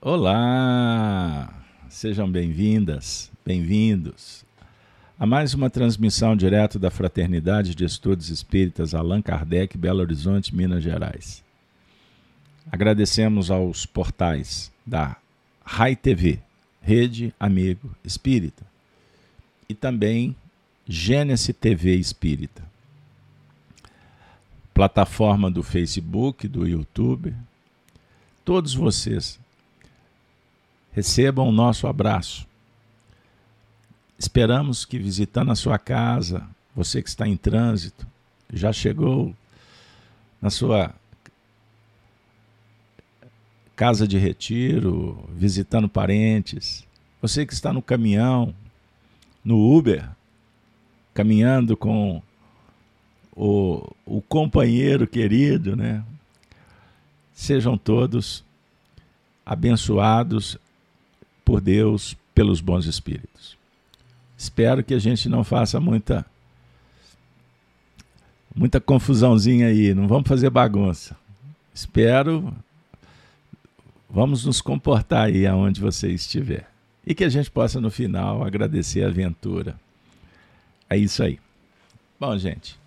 Olá! Sejam bem-vindas, bem-vindos a mais uma transmissão direto da Fraternidade de Estudos Espíritas Allan Kardec, Belo Horizonte, Minas Gerais. Agradecemos aos portais da RAI TV, Rede Amigo Espírita, e também Gênesis TV Espírita, plataforma do Facebook, do YouTube. Todos vocês recebam o nosso abraço. Esperamos que visitando a sua casa, você que está em trânsito, já chegou na sua casa de retiro, visitando parentes, você que está no caminhão, no Uber, caminhando com o, o companheiro querido, né? Sejam todos abençoados por Deus, pelos bons espíritos. Espero que a gente não faça muita muita confusãozinha aí, não vamos fazer bagunça. Espero vamos nos comportar aí aonde você estiver. E que a gente possa no final agradecer a aventura. É isso aí. Bom, gente,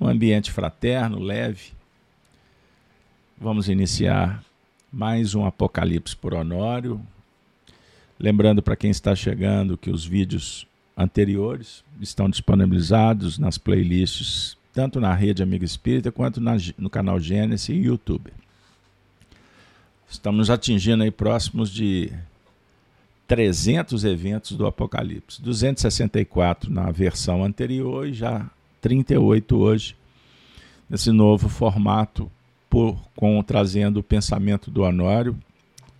um ambiente fraterno, leve. Vamos iniciar mais um Apocalipse por Honório, Lembrando para quem está chegando que os vídeos anteriores estão disponibilizados nas playlists, tanto na rede Amiga Espírita quanto na, no canal Gênesis e YouTube. Estamos atingindo aí próximos de 300 eventos do Apocalipse, 264 na versão anterior e já 38 hoje, nesse novo formato, por, com trazendo o pensamento do Honório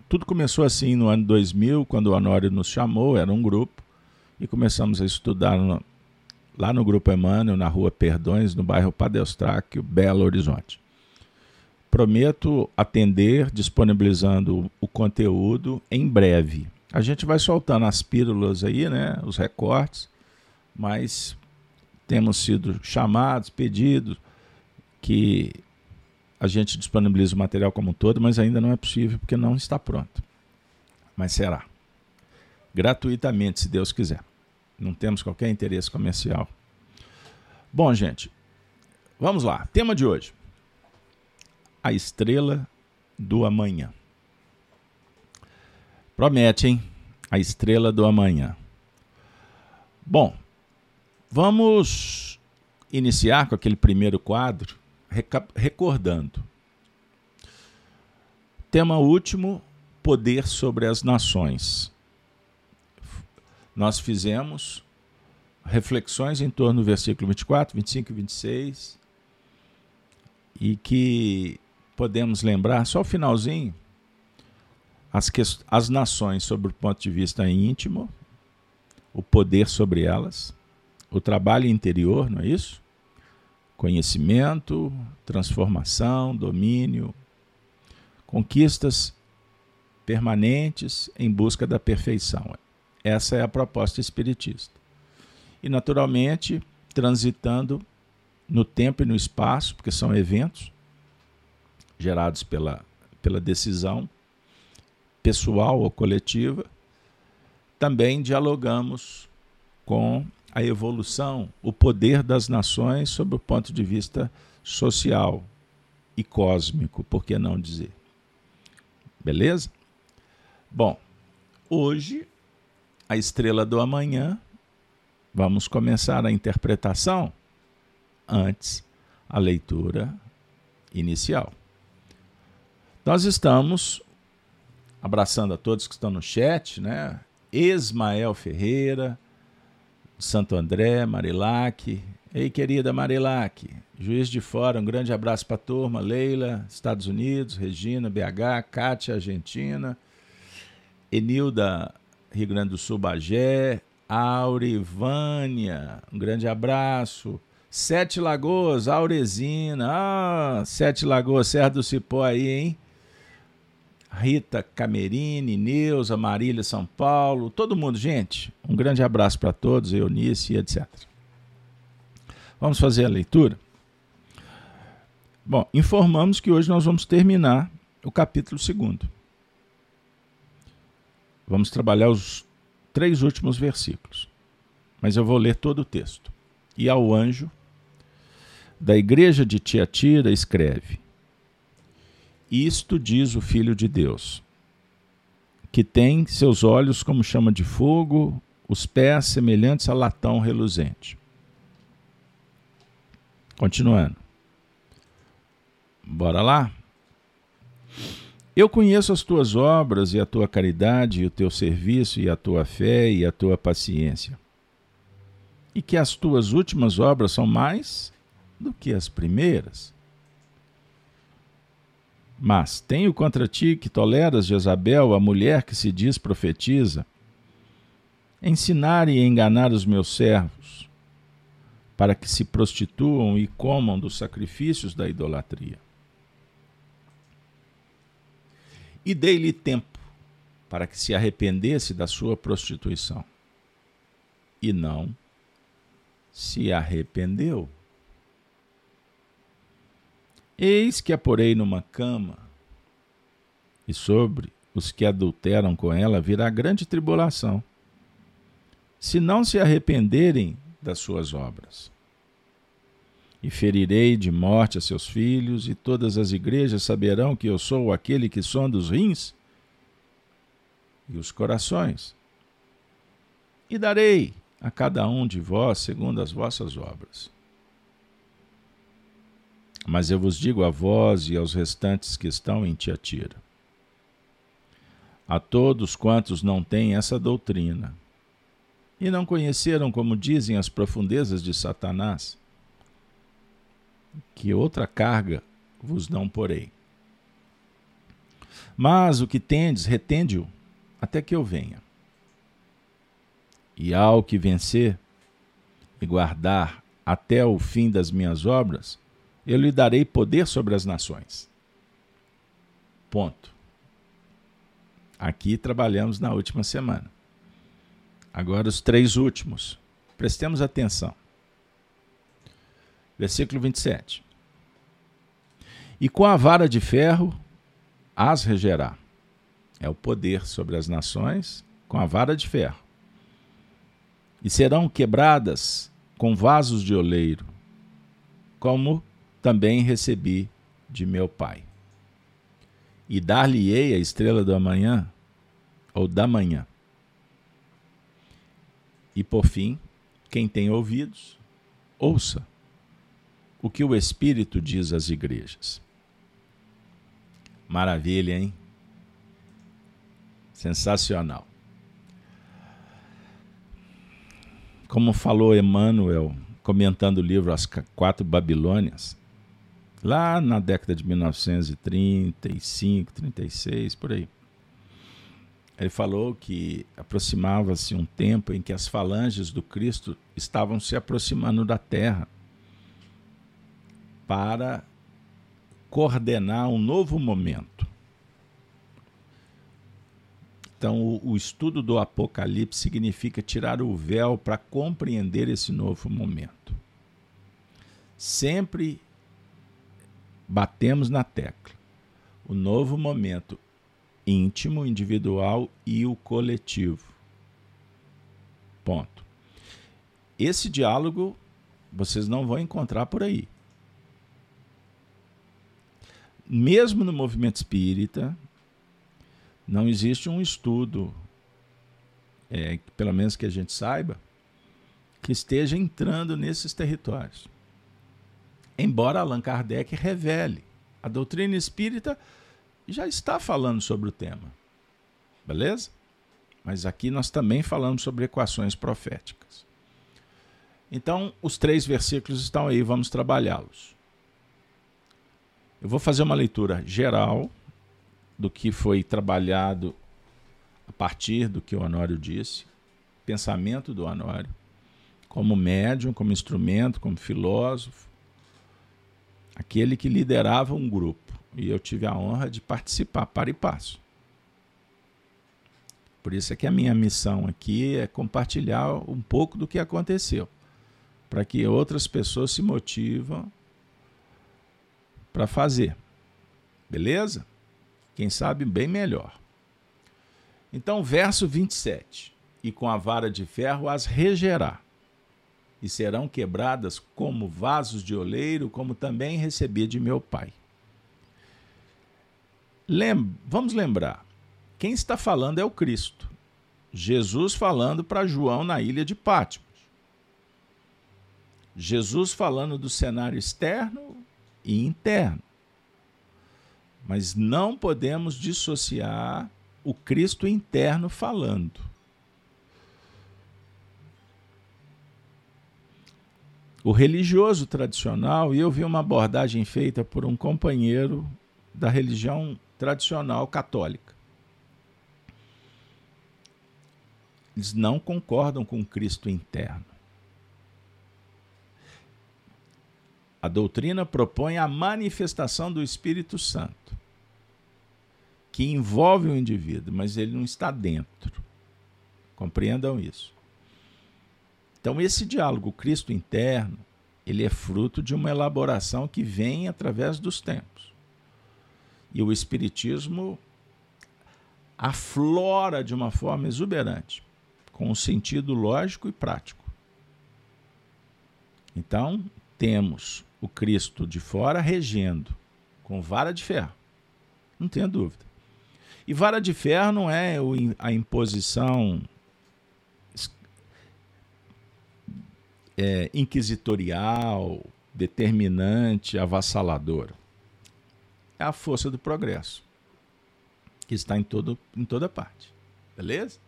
tudo começou assim no ano 2000, quando o Honório nos chamou, era um grupo, e começamos a estudar no, lá no Grupo Emmanuel, na rua Perdões, no bairro Padre Eustáquio, Belo Horizonte. Prometo atender disponibilizando o conteúdo em breve. A gente vai soltando as pílulas aí, né, os recortes, mas temos sido chamados, pedidos que a gente disponibiliza o material como um todo, mas ainda não é possível porque não está pronto. Mas será. Gratuitamente, se Deus quiser. Não temos qualquer interesse comercial. Bom, gente, vamos lá. Tema de hoje: A estrela do amanhã. Promete, hein? A estrela do amanhã. Bom, vamos iniciar com aquele primeiro quadro recordando. Tema último: poder sobre as nações. Nós fizemos reflexões em torno do versículo 24, 25 e 26 e que podemos lembrar, só o finalzinho, as, as nações sob o ponto de vista íntimo, o poder sobre elas, o trabalho interior, não é isso? Conhecimento, transformação, domínio, conquistas permanentes em busca da perfeição. Essa é a proposta espiritista. E, naturalmente, transitando no tempo e no espaço, porque são eventos gerados pela, pela decisão pessoal ou coletiva, também dialogamos com a evolução, o poder das nações sob o ponto de vista social e cósmico, por que não dizer? Beleza? Bom, hoje, a estrela do amanhã, vamos começar a interpretação antes a leitura inicial. Nós estamos abraçando a todos que estão no chat, né? Ismael Ferreira, Santo André, Marilac. Ei, querida Marilac, Juiz de Fora, um grande abraço para a turma. Leila, Estados Unidos, Regina, BH, Kátia, Argentina, Enilda, Rio Grande do Sul, Bagé, Aurivânia, um grande abraço. Sete Lagoas, Aurezina, ah, Sete Lagoas, Serra do Cipó aí, hein? Rita Camerini, Neuza, Marília São Paulo, todo mundo, gente. Um grande abraço para todos, Eunice e etc. Vamos fazer a leitura? Bom, informamos que hoje nós vamos terminar o capítulo 2. Vamos trabalhar os três últimos versículos, mas eu vou ler todo o texto. E ao anjo da igreja de Tiatira escreve: Isto diz o Filho de Deus, que tem seus olhos como chama de fogo, os pés semelhantes a latão reluzente. Continuando. Bora lá? Eu conheço as tuas obras e a tua caridade, e o teu serviço, e a tua fé, e a tua paciência. E que as tuas últimas obras são mais do que as primeiras. Mas tenho contra ti que toleras Jezabel, a mulher que se diz profetiza, ensinar e enganar os meus servos, para que se prostituam e comam dos sacrifícios da idolatria. E dei-lhe tempo para que se arrependesse da sua prostituição. E não se arrependeu. Eis que a porei numa cama, e sobre os que adulteram com ela virá grande tribulação, se não se arrependerem das suas obras. E ferirei de morte a seus filhos, e todas as igrejas saberão que eu sou aquele que sonda os rins e os corações. E darei a cada um de vós segundo as vossas obras. Mas eu vos digo a vós e aos restantes que estão em Tiatira, a todos quantos não têm essa doutrina, e não conheceram, como dizem, as profundezas de Satanás, que outra carga vos não porei. Mas o que tendes, retende-o, até que eu venha. E ao que vencer e guardar até o fim das minhas obras, eu lhe darei poder sobre as nações. Ponto. Aqui trabalhamos na última semana. Agora os três últimos. Prestemos atenção. Versículo 27. E com a vara de ferro as regerá. É o poder sobre as nações com a vara de ferro. E serão quebradas com vasos de oleiro, como também recebi de meu Pai. E dar-lhe-ei a estrela do amanhã, ou da manhã. E por fim, quem tem ouvidos, ouça o que o Espírito diz às igrejas. Maravilha, hein? Sensacional. Como falou Emmanuel, comentando o livro As Quatro Babilônias, lá na década de 1935, 36, por aí. Ele falou que aproximava-se um tempo em que as falanges do Cristo estavam se aproximando da terra para coordenar um novo momento. Então, o, o estudo do Apocalipse significa tirar o véu para compreender esse novo momento. Sempre batemos na tecla. O novo momento íntimo, individual e o coletivo. Ponto. Esse diálogo vocês não vão encontrar por aí. Mesmo no movimento espírita, não existe um estudo, é, pelo menos que a gente saiba, que esteja entrando nesses territórios embora Allan Kardec revele. A doutrina espírita já está falando sobre o tema. Beleza? Mas aqui nós também falamos sobre equações proféticas. Então, os três versículos estão aí, vamos trabalhá-los. Eu vou fazer uma leitura geral do que foi trabalhado a partir do que o Honório disse, pensamento do Honório, como médium, como instrumento, como filósofo, aquele que liderava um grupo. E eu tive a honra de participar para e passo. Por isso é que a minha missão aqui é compartilhar um pouco do que aconteceu, para que outras pessoas se motivam para fazer. Beleza? Quem sabe bem melhor. Então, verso 27. E com a vara de ferro as regerá, e serão quebradas como vasos de oleiro, como também recebi de meu pai. Lem Vamos lembrar: quem está falando é o Cristo. Jesus falando para João na ilha de Pátimos. Jesus falando do cenário externo e interno. Mas não podemos dissociar o Cristo interno falando. O religioso tradicional, e eu vi uma abordagem feita por um companheiro da religião tradicional católica. Eles não concordam com Cristo interno. A doutrina propõe a manifestação do Espírito Santo, que envolve o indivíduo, mas ele não está dentro. Compreendam isso. Então, esse diálogo Cristo interno, ele é fruto de uma elaboração que vem através dos tempos. E o Espiritismo aflora de uma forma exuberante, com um sentido lógico e prático. Então, temos o Cristo de fora regendo, com vara de ferro. Não tenha dúvida. E vara de ferro não é a imposição é, inquisitorial, determinante, avassaladora. É a força do progresso, que está em, todo, em toda parte. Beleza?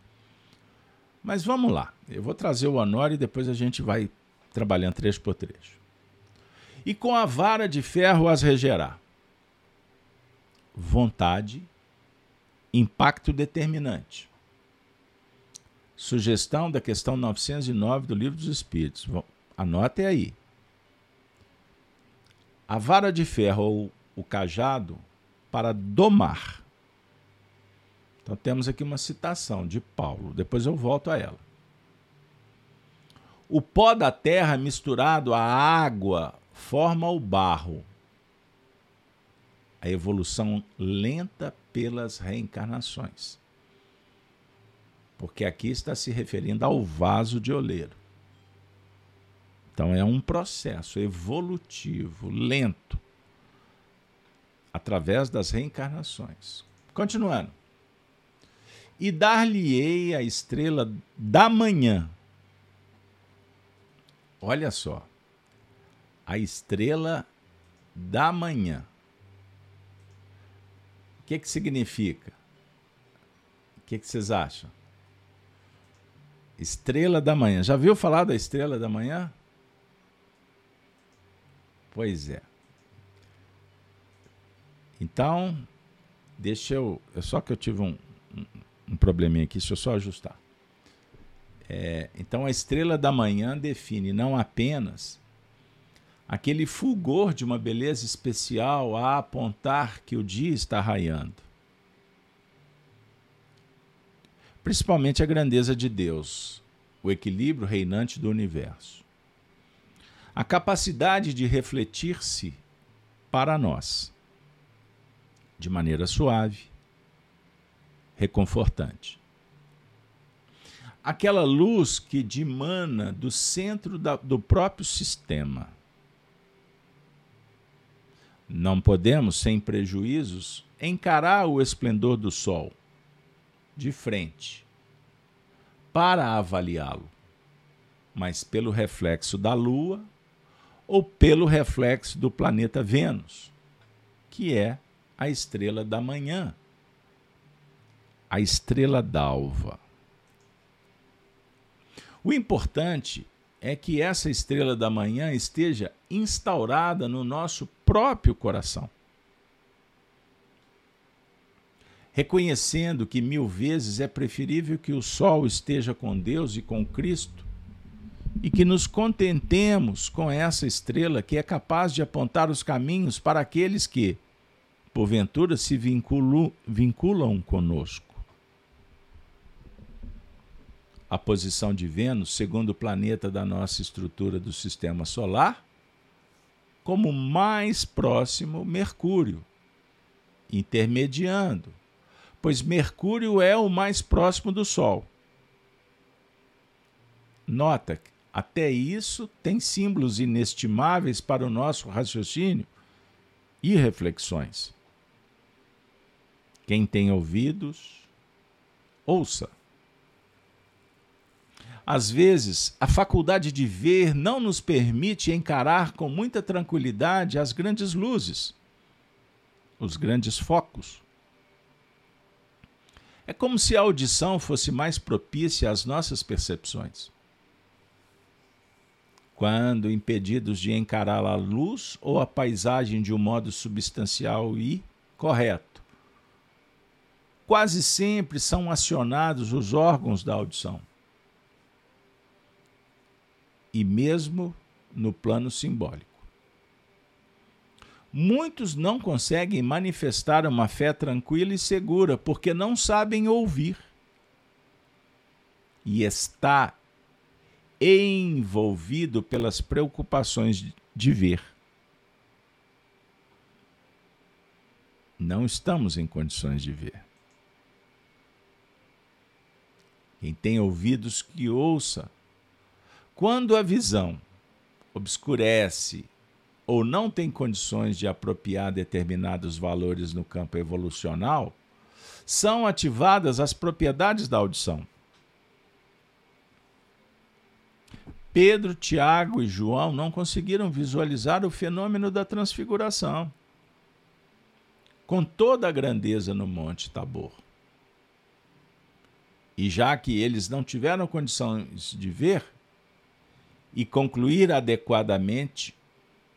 Mas vamos lá. Eu vou trazer o Honor e depois a gente vai trabalhando trecho por trecho e com a vara de ferro as regerá. Vontade, impacto determinante. Sugestão da questão 909 do Livro dos Espíritos. Anote aí. A vara de ferro ou o cajado para domar. Então temos aqui uma citação de Paulo, depois eu volto a ela. O pó da terra misturado à água forma o barro. A evolução lenta pelas reencarnações. Porque aqui está se referindo ao vaso de oleiro. Então é um processo evolutivo, lento, através das reencarnações. Continuando. E dar-lhe-ei a estrela da manhã. Olha só a estrela da manhã. O que, que significa? O que, que vocês acham? Estrela da manhã. Já viu falar da estrela da manhã? Pois é. Então, deixa eu. É só que eu tive um, um, um probleminha aqui, deixa eu só ajustar. É, então, a estrela da manhã define não apenas aquele fulgor de uma beleza especial a apontar que o dia está raiando. Principalmente a grandeza de Deus, o equilíbrio reinante do universo. A capacidade de refletir-se para nós, de maneira suave, reconfortante. Aquela luz que dimana do centro da, do próprio sistema não podemos, sem prejuízos, encarar o esplendor do sol de frente para avaliá-lo, mas pelo reflexo da Lua ou pelo reflexo do planeta Vênus, que é a estrela da manhã, a estrela d'alva. O importante é que essa estrela da manhã esteja instaurada no nosso próprio coração. Reconhecendo que mil vezes é preferível que o sol esteja com Deus e com Cristo e que nos contentemos com essa estrela que é capaz de apontar os caminhos para aqueles que, porventura, se vinculam, vinculam conosco. A posição de Vênus, segundo planeta da nossa estrutura do sistema solar, como mais próximo Mercúrio, intermediando, pois Mercúrio é o mais próximo do Sol. Nota, até isso tem símbolos inestimáveis para o nosso raciocínio e reflexões. Quem tem ouvidos, ouça. Às vezes, a faculdade de ver não nos permite encarar com muita tranquilidade as grandes luzes, os grandes focos. É como se a audição fosse mais propícia às nossas percepções. Quando impedidos de encarar a luz ou a paisagem de um modo substancial e correto, quase sempre são acionados os órgãos da audição e mesmo no plano simbólico. Muitos não conseguem manifestar uma fé tranquila e segura porque não sabem ouvir. E está envolvido pelas preocupações de ver. Não estamos em condições de ver. Quem tem ouvidos que ouça quando a visão obscurece ou não tem condições de apropriar determinados valores no campo evolucional, são ativadas as propriedades da audição. Pedro, Tiago e João não conseguiram visualizar o fenômeno da transfiguração, com toda a grandeza no Monte Tabor. E já que eles não tiveram condições de ver, e concluir adequadamente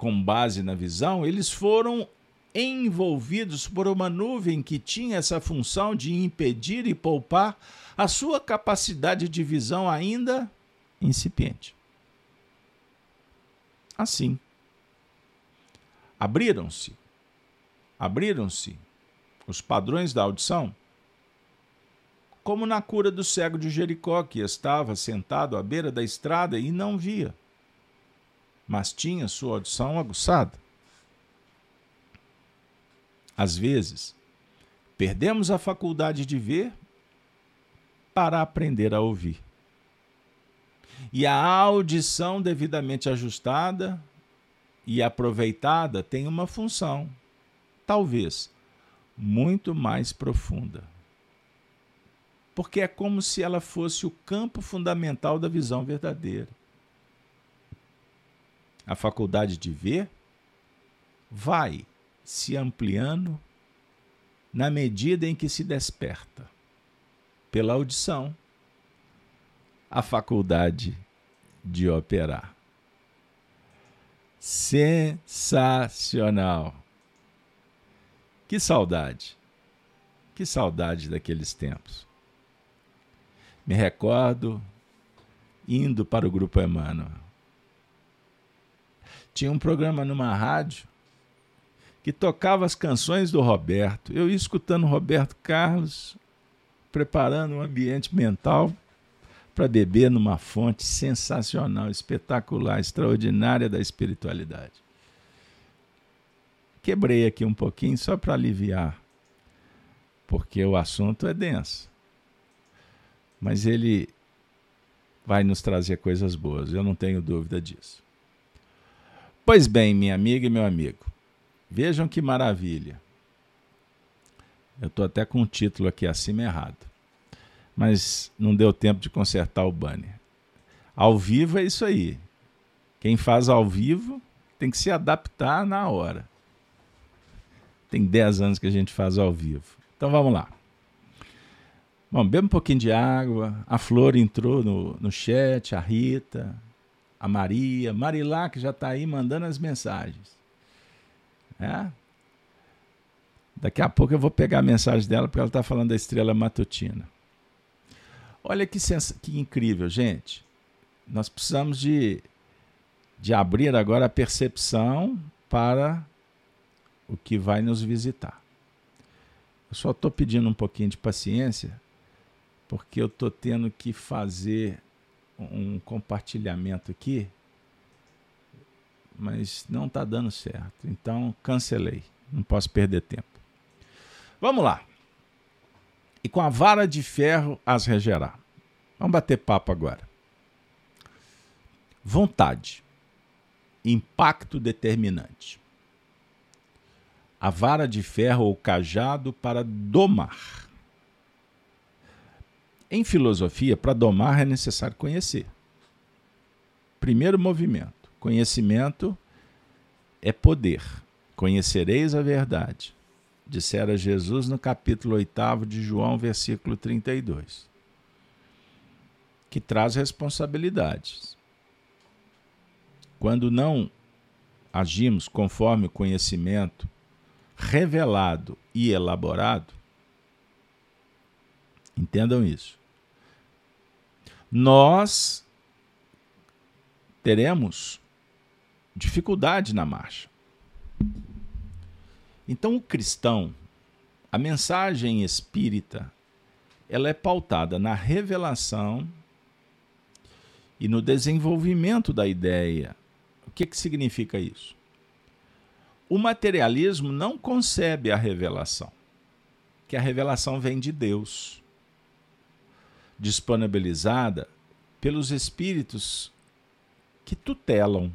com base na visão, eles foram envolvidos por uma nuvem que tinha essa função de impedir e poupar a sua capacidade de visão ainda incipiente. Assim, abriram-se, abriram-se os padrões da audição como na cura do cego de Jericó, que estava sentado à beira da estrada e não via, mas tinha sua audição aguçada. Às vezes, perdemos a faculdade de ver para aprender a ouvir. E a audição devidamente ajustada e aproveitada tem uma função, talvez, muito mais profunda porque é como se ela fosse o campo fundamental da visão verdadeira. A faculdade de ver vai se ampliando na medida em que se desperta pela audição a faculdade de operar. Sensacional! Que saudade! Que saudade daqueles tempos. Me recordo indo para o Grupo Emmanuel. Tinha um programa numa rádio que tocava as canções do Roberto. Eu ia escutando Roberto Carlos, preparando um ambiente mental para beber numa fonte sensacional, espetacular, extraordinária da espiritualidade. Quebrei aqui um pouquinho só para aliviar, porque o assunto é denso mas ele vai nos trazer coisas boas, eu não tenho dúvida disso. Pois bem, minha amiga e meu amigo, vejam que maravilha. Eu estou até com o título aqui acima errado, mas não deu tempo de consertar o banner. Ao vivo é isso aí. Quem faz ao vivo tem que se adaptar na hora. Tem 10 anos que a gente faz ao vivo. Então vamos lá. Bom, beba um pouquinho de água. A Flor entrou no, no chat, a Rita, a Maria, Marilá, que já está aí mandando as mensagens. É? Daqui a pouco eu vou pegar a mensagem dela, porque ela está falando da estrela matutina. Olha que, sens... que incrível, gente. Nós precisamos de, de abrir agora a percepção para o que vai nos visitar. Eu só estou pedindo um pouquinho de paciência porque eu estou tendo que fazer um compartilhamento aqui, mas não está dando certo. Então cancelei, não posso perder tempo. Vamos lá. e com a vara de ferro as regerá. Vamos bater papo agora. Vontade. Impacto determinante. A vara de ferro ou cajado para domar. Em filosofia, para domar é necessário conhecer. Primeiro movimento. Conhecimento é poder. Conhecereis a verdade dissera Jesus no capítulo 8 de João, versículo 32, que traz responsabilidades. Quando não agimos conforme o conhecimento revelado e elaborado, entendam isso. Nós teremos dificuldade na marcha. Então, o cristão, a mensagem espírita, ela é pautada na revelação e no desenvolvimento da ideia. O que, que significa isso? O materialismo não concebe a revelação, que a revelação vem de Deus, disponibilizada pelos espíritos que tutelam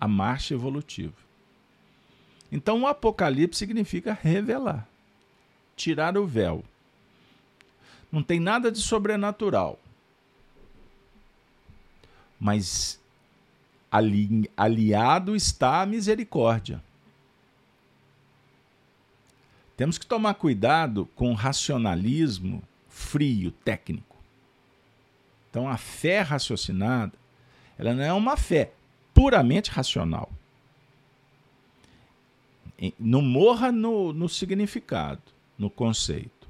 a marcha evolutiva. Então, o Apocalipse significa revelar, tirar o véu. Não tem nada de sobrenatural. Mas ali, aliado está a misericórdia. Temos que tomar cuidado com o racionalismo frio, técnico. Então, a fé raciocinada, ela não é uma fé puramente racional não morra no, no significado, no conceito.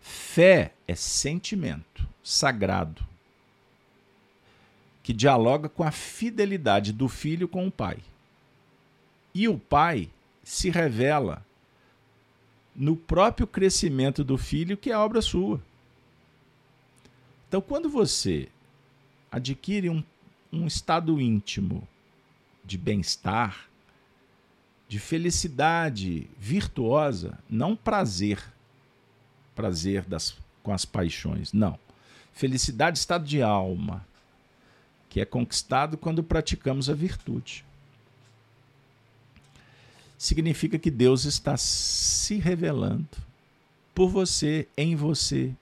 Fé é sentimento sagrado que dialoga com a fidelidade do filho com o pai. E o pai se revela no próprio crescimento do filho, que é obra sua. Então, quando você adquire um, um estado íntimo de bem-estar, de felicidade virtuosa, não prazer, prazer das, com as paixões, não. Felicidade, estado de alma, que é conquistado quando praticamos a virtude. Significa que Deus está se revelando por você, em você,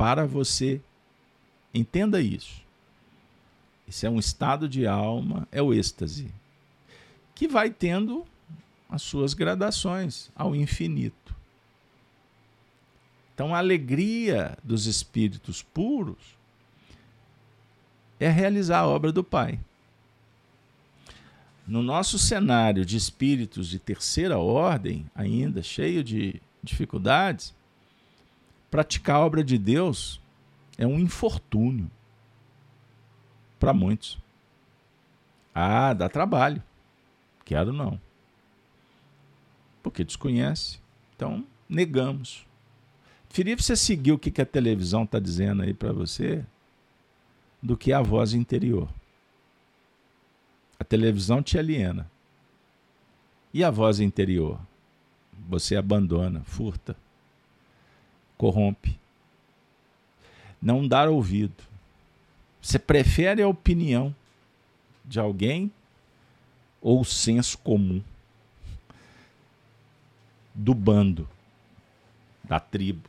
para você. Entenda isso. Isso é um estado de alma, é o êxtase que vai tendo as suas gradações ao infinito. Então, a alegria dos espíritos puros é realizar a obra do Pai. No nosso cenário de espíritos de terceira ordem, ainda cheio de dificuldades, praticar a obra de Deus é um infortúnio para muitos. Ah, dá trabalho. Quero não. Porque desconhece. Então, negamos. Preferia você seguir o que a televisão está dizendo aí para você do que a voz interior. A televisão te aliena. E a voz interior? Você abandona, furta, corrompe. Não dar ouvido. Você prefere a opinião de alguém ou o senso comum do bando, da tribo.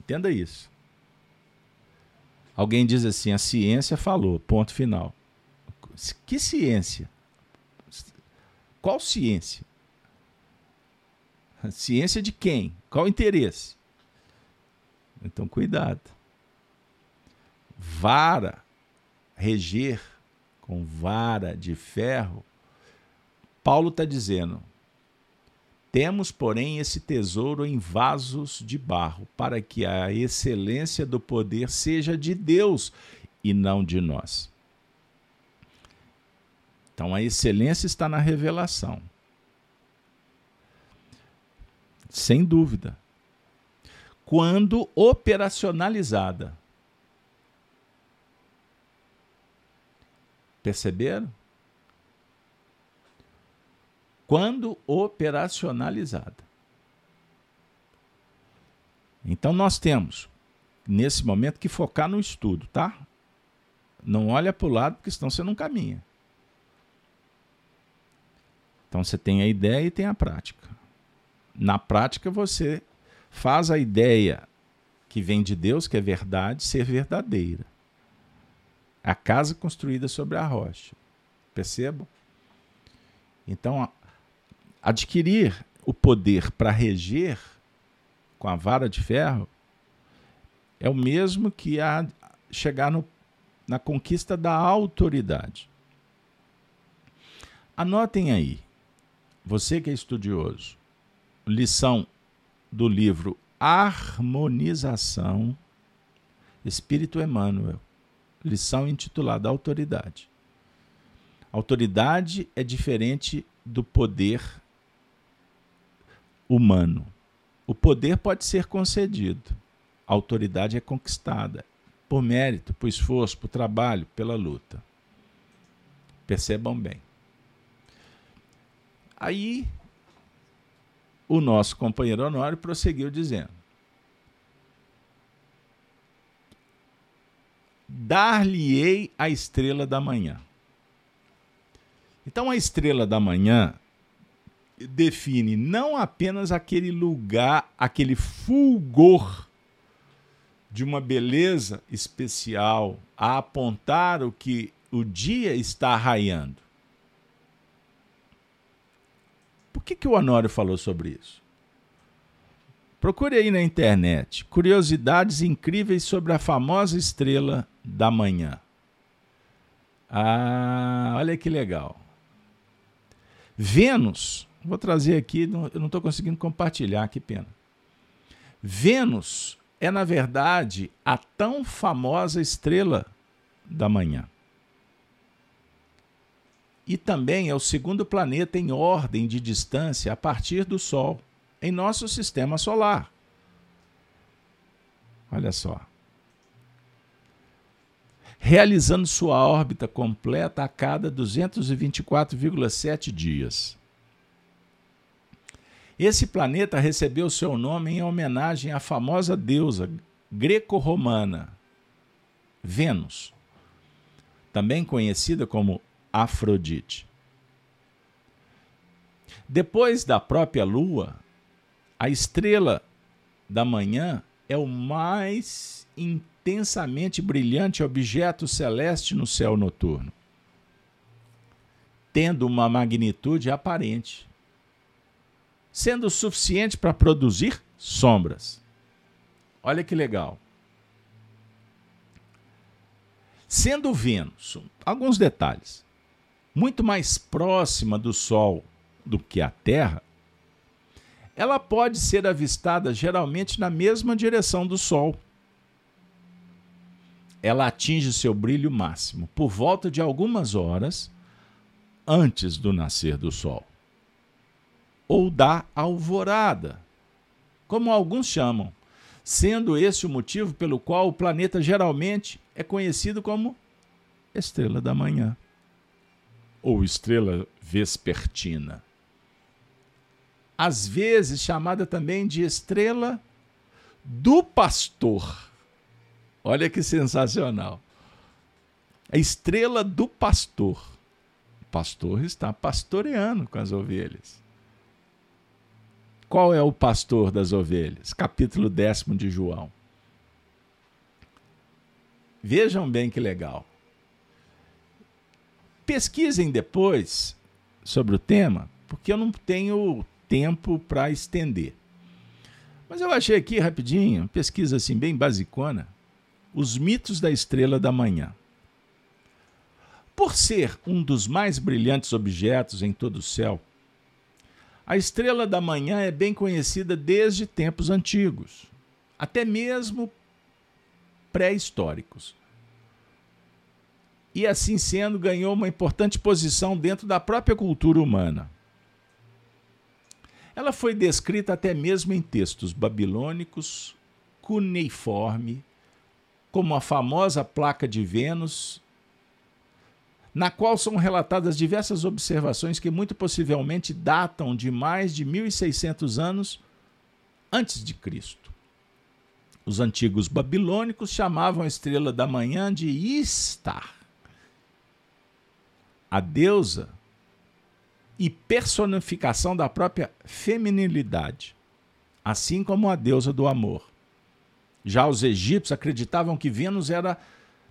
Entenda isso. Alguém diz assim: a ciência falou, ponto final. Que ciência? Qual ciência? Ciência de quem? Qual interesse? Então, cuidado. Vara, reger com vara de ferro, Paulo está dizendo: temos, porém, esse tesouro em vasos de barro, para que a excelência do poder seja de Deus e não de nós. Então, a excelência está na revelação. Sem dúvida. Quando operacionalizada. Perceberam? Quando operacionalizada. Então nós temos, nesse momento, que focar no estudo, tá? Não olha para o lado, porque senão você não caminha. Então você tem a ideia e tem a prática. Na prática, você faz a ideia que vem de Deus, que é verdade, ser verdadeira. A casa construída sobre a rocha. Percebam? Então, adquirir o poder para reger com a vara de ferro é o mesmo que a chegar no, na conquista da autoridade. Anotem aí, você que é estudioso, lição do livro Harmonização, Espírito Emmanuel, lição intitulada Autoridade. Autoridade é diferente do poder humano. O poder pode ser concedido, a autoridade é conquistada por mérito, por esforço, por trabalho, pela luta. Percebam bem. Aí o nosso companheiro Honório prosseguiu dizendo: Dar-lhe-ei a estrela da manhã. Então, a estrela da manhã define não apenas aquele lugar, aquele fulgor de uma beleza especial a apontar o que o dia está raiando. Por que, que o Honório falou sobre isso? Procure aí na internet curiosidades incríveis sobre a famosa estrela da manhã. Ah, olha que legal. Vênus, vou trazer aqui, eu não estou conseguindo compartilhar, que pena. Vênus é, na verdade, a tão famosa estrela da manhã. E também é o segundo planeta em ordem de distância a partir do Sol, em nosso sistema solar. Olha só. Realizando sua órbita completa a cada 224,7 dias. Esse planeta recebeu seu nome em homenagem à famosa deusa greco-romana Vênus, também conhecida como Afrodite. Depois da própria Lua, a estrela da manhã é o mais intensamente brilhante objeto celeste no céu noturno, tendo uma magnitude aparente, sendo suficiente para produzir sombras. Olha que legal. Sendo Vênus, alguns detalhes muito mais próxima do Sol do que a Terra, ela pode ser avistada geralmente na mesma direção do Sol. Ela atinge seu brilho máximo por volta de algumas horas antes do nascer do Sol, ou da alvorada, como alguns chamam, sendo esse o motivo pelo qual o planeta geralmente é conhecido como estrela da manhã ou estrela vespertina. Às vezes chamada também de estrela do pastor. Olha que sensacional. A estrela do pastor. O pastor está pastoreando com as ovelhas. Qual é o pastor das ovelhas? Capítulo décimo de João. Vejam bem que legal. Pesquisem depois sobre o tema, porque eu não tenho tempo para estender. Mas eu achei aqui rapidinho, pesquisa assim bem basicona, os mitos da estrela da manhã. Por ser um dos mais brilhantes objetos em todo o céu, a estrela da manhã é bem conhecida desde tempos antigos, até mesmo pré-históricos e, assim sendo, ganhou uma importante posição dentro da própria cultura humana. Ela foi descrita até mesmo em textos babilônicos, cuneiforme, como a famosa placa de Vênus, na qual são relatadas diversas observações que muito possivelmente datam de mais de 1600 anos antes de Cristo. Os antigos babilônicos chamavam a estrela da manhã de Istar, a deusa e personificação da própria feminilidade, assim como a deusa do amor. Já os egípcios acreditavam que Vênus era,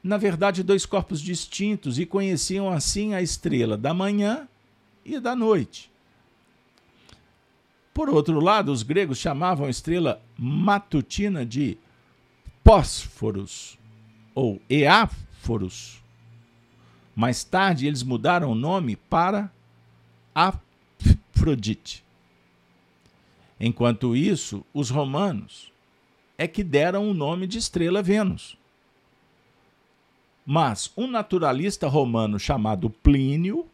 na verdade, dois corpos distintos e conheciam assim a estrela da manhã e da noite. Por outro lado, os gregos chamavam a estrela matutina de Pósforos ou Eáforos. Mais tarde, eles mudaram o nome para Afrodite. Enquanto isso, os romanos é que deram o nome de estrela Vênus. Mas um naturalista romano chamado Plínio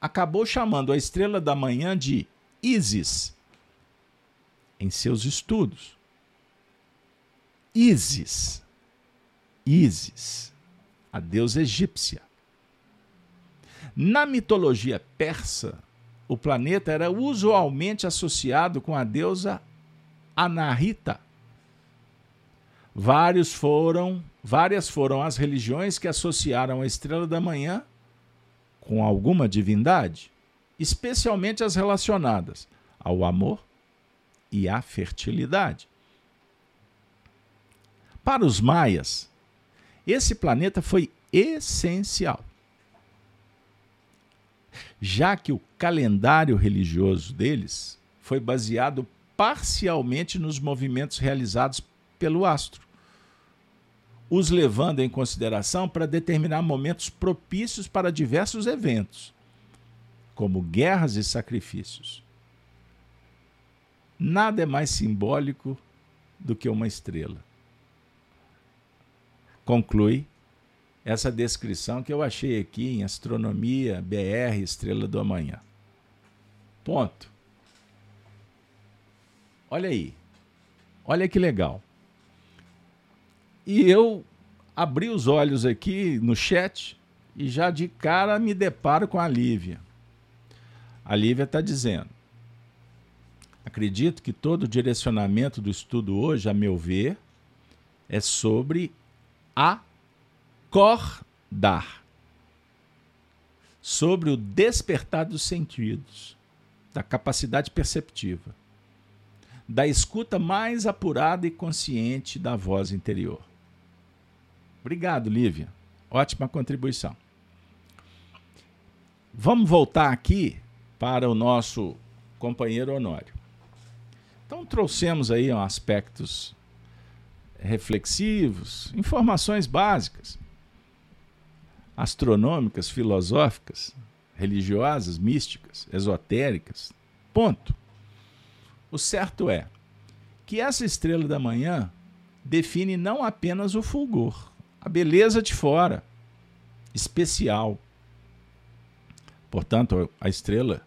acabou chamando a estrela da manhã de Isis em seus estudos. Isis, Isis, a deusa egípcia. Na mitologia persa, o planeta era usualmente associado com a deusa Anahita. Vários foram, várias foram as religiões que associaram a estrela da manhã com alguma divindade, especialmente as relacionadas ao amor e à fertilidade. Para os maias, esse planeta foi essencial já que o calendário religioso deles foi baseado parcialmente nos movimentos realizados pelo astro, os levando em consideração para determinar momentos propícios para diversos eventos, como guerras e sacrifícios. Nada é mais simbólico do que uma estrela. Conclui essa descrição que eu achei aqui em Astronomia BR Estrela do Amanhã. Ponto. Olha aí. Olha que legal. E eu abri os olhos aqui no chat e já de cara me deparo com a Lívia. A Lívia está dizendo: acredito que todo o direcionamento do estudo hoje, a meu ver, é sobre a acordar sobre o despertar dos sentidos, da capacidade perceptiva, da escuta mais apurada e consciente da voz interior. Obrigado, Lívia. Ótima contribuição. Vamos voltar aqui para o nosso companheiro Honório. Então, trouxemos aí aspectos reflexivos, informações básicas astronômicas, filosóficas, religiosas, místicas, esotéricas. Ponto. O certo é que essa estrela da manhã define não apenas o fulgor, a beleza de fora, especial. Portanto, a estrela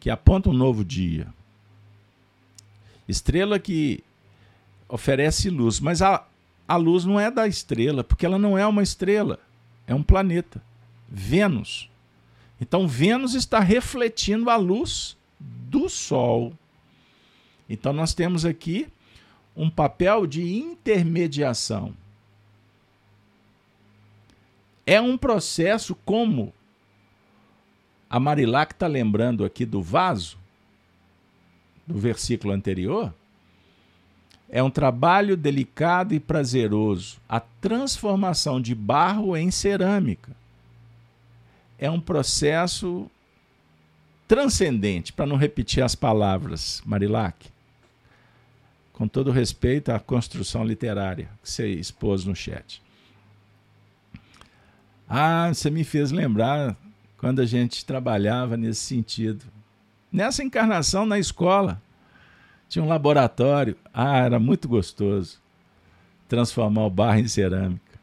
que aponta um novo dia. Estrela que oferece luz, mas a, a luz não é da estrela, porque ela não é uma estrela é um planeta, Vênus. Então, Vênus está refletindo a luz do Sol. Então, nós temos aqui um papel de intermediação. É um processo como a Marilac está lembrando aqui do vaso, do versículo anterior, é um trabalho delicado e prazeroso. A transformação de barro em cerâmica é um processo transcendente, para não repetir as palavras, Marilac. Com todo respeito à construção literária que você expôs no chat. Ah, você me fez lembrar quando a gente trabalhava nesse sentido. Nessa encarnação na escola, tinha um laboratório. Ah, era muito gostoso transformar o barro em cerâmica.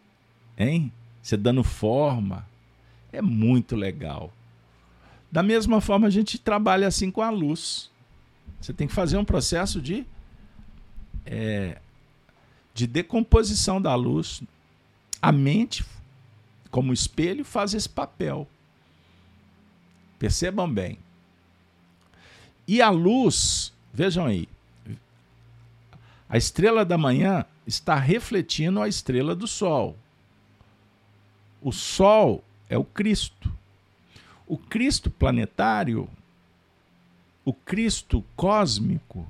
Hein? Você dando forma. É muito legal. Da mesma forma, a gente trabalha assim com a luz. Você tem que fazer um processo de, é, de decomposição da luz. A mente, como espelho, faz esse papel. Percebam bem. E a luz, vejam aí, A estrela da manhã está refletindo a estrela do sol. O sol é o Cristo. O Cristo planetário, o Cristo cósmico,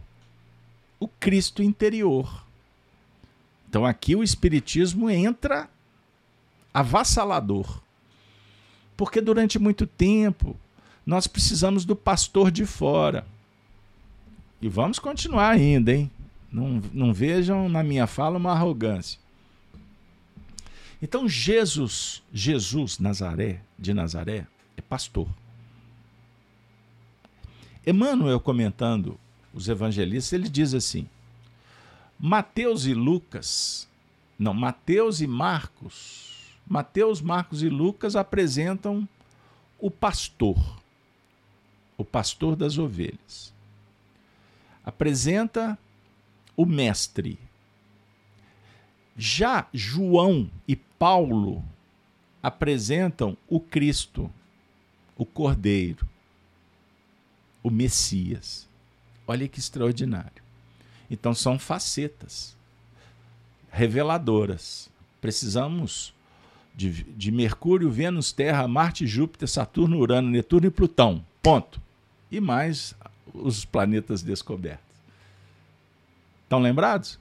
o Cristo interior. Então aqui o Espiritismo entra avassalador. Porque durante muito tempo nós precisamos do pastor de fora. E vamos continuar ainda, hein? Não, não vejam na minha fala uma arrogância. Então Jesus, Jesus Nazaré, de Nazaré, é pastor. Emmanuel comentando os evangelistas, ele diz assim: Mateus e Lucas, não, Mateus e Marcos, Mateus, Marcos e Lucas apresentam o pastor, o pastor das ovelhas. Apresenta o mestre. Já João e Paulo apresentam o Cristo, o Cordeiro, o Messias. Olha que extraordinário. Então são facetas reveladoras. Precisamos de, de Mercúrio, Vênus, Terra, Marte, Júpiter, Saturno, Urano, Netuno e Plutão. Ponto. E mais os planetas descobertos. Estão lembrados?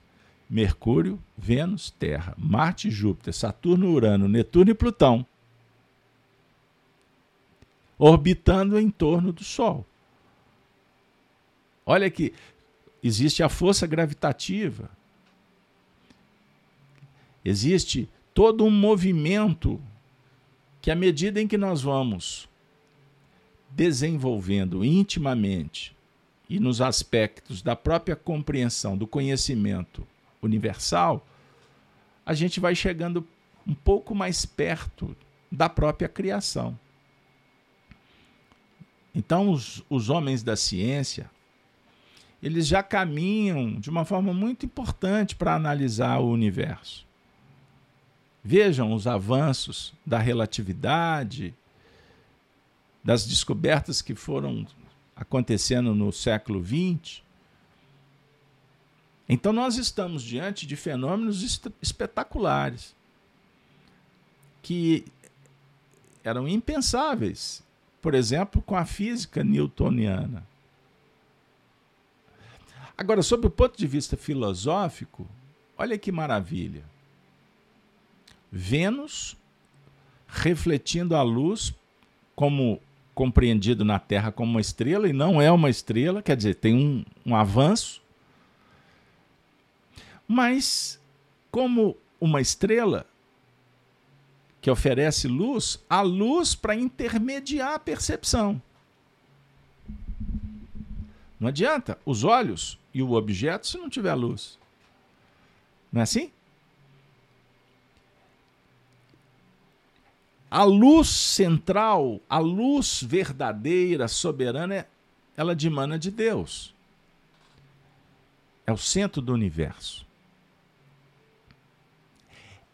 Mercúrio, Vênus, Terra, Marte, Júpiter, Saturno, Urano, Netuno e Plutão. Orbitando em torno do Sol. Olha que existe a força gravitativa. Existe todo um movimento que, à medida em que nós vamos desenvolvendo intimamente e nos aspectos da própria compreensão do conhecimento universal, a gente vai chegando um pouco mais perto da própria criação. Então, os, os homens da ciência, eles já caminham de uma forma muito importante para analisar o universo. Vejam os avanços da relatividade, das descobertas que foram acontecendo no século XX. Então, nós estamos diante de fenômenos espetaculares que eram impensáveis, por exemplo, com a física newtoniana. Agora, sob o ponto de vista filosófico, olha que maravilha. Vênus refletindo a luz como compreendido na Terra como uma estrela e não é uma estrela, quer dizer, tem um, um avanço. Mas, como uma estrela que oferece luz, a luz para intermediar a percepção. Não adianta os olhos e o objeto se não tiver luz. Não é assim? A luz central, a luz verdadeira, soberana, ela dimana de Deus. É o centro do universo.